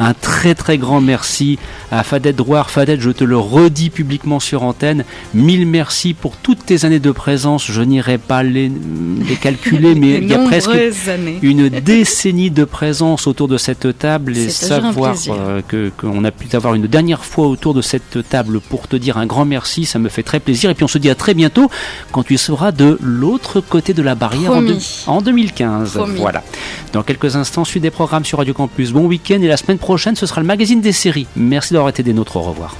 un très très grand merci à Fadette Drouard. Fadette, je te le redis publiquement sur antenne. Mille merci pour toutes tes années de présence. Je n'irai pas les, les calculer, mais il y a presque années. une décennie de présence autour de cette table et savoir euh, que qu'on a pu t'avoir une dernière fois autour de cette table pour te dire un grand merci, ça me fait très plaisir. Et puis on se dit à très bientôt quand tu seras de l'autre côté de la barrière en, Promis. deux- en 2015. Promis. Voilà. Dans quelques instants, suite des programmes sur Radio Campus. Bon week-end et la semaine prochaine, ce sera le magazine des séries. Merci d'avoir été des nôtres. Au revoir.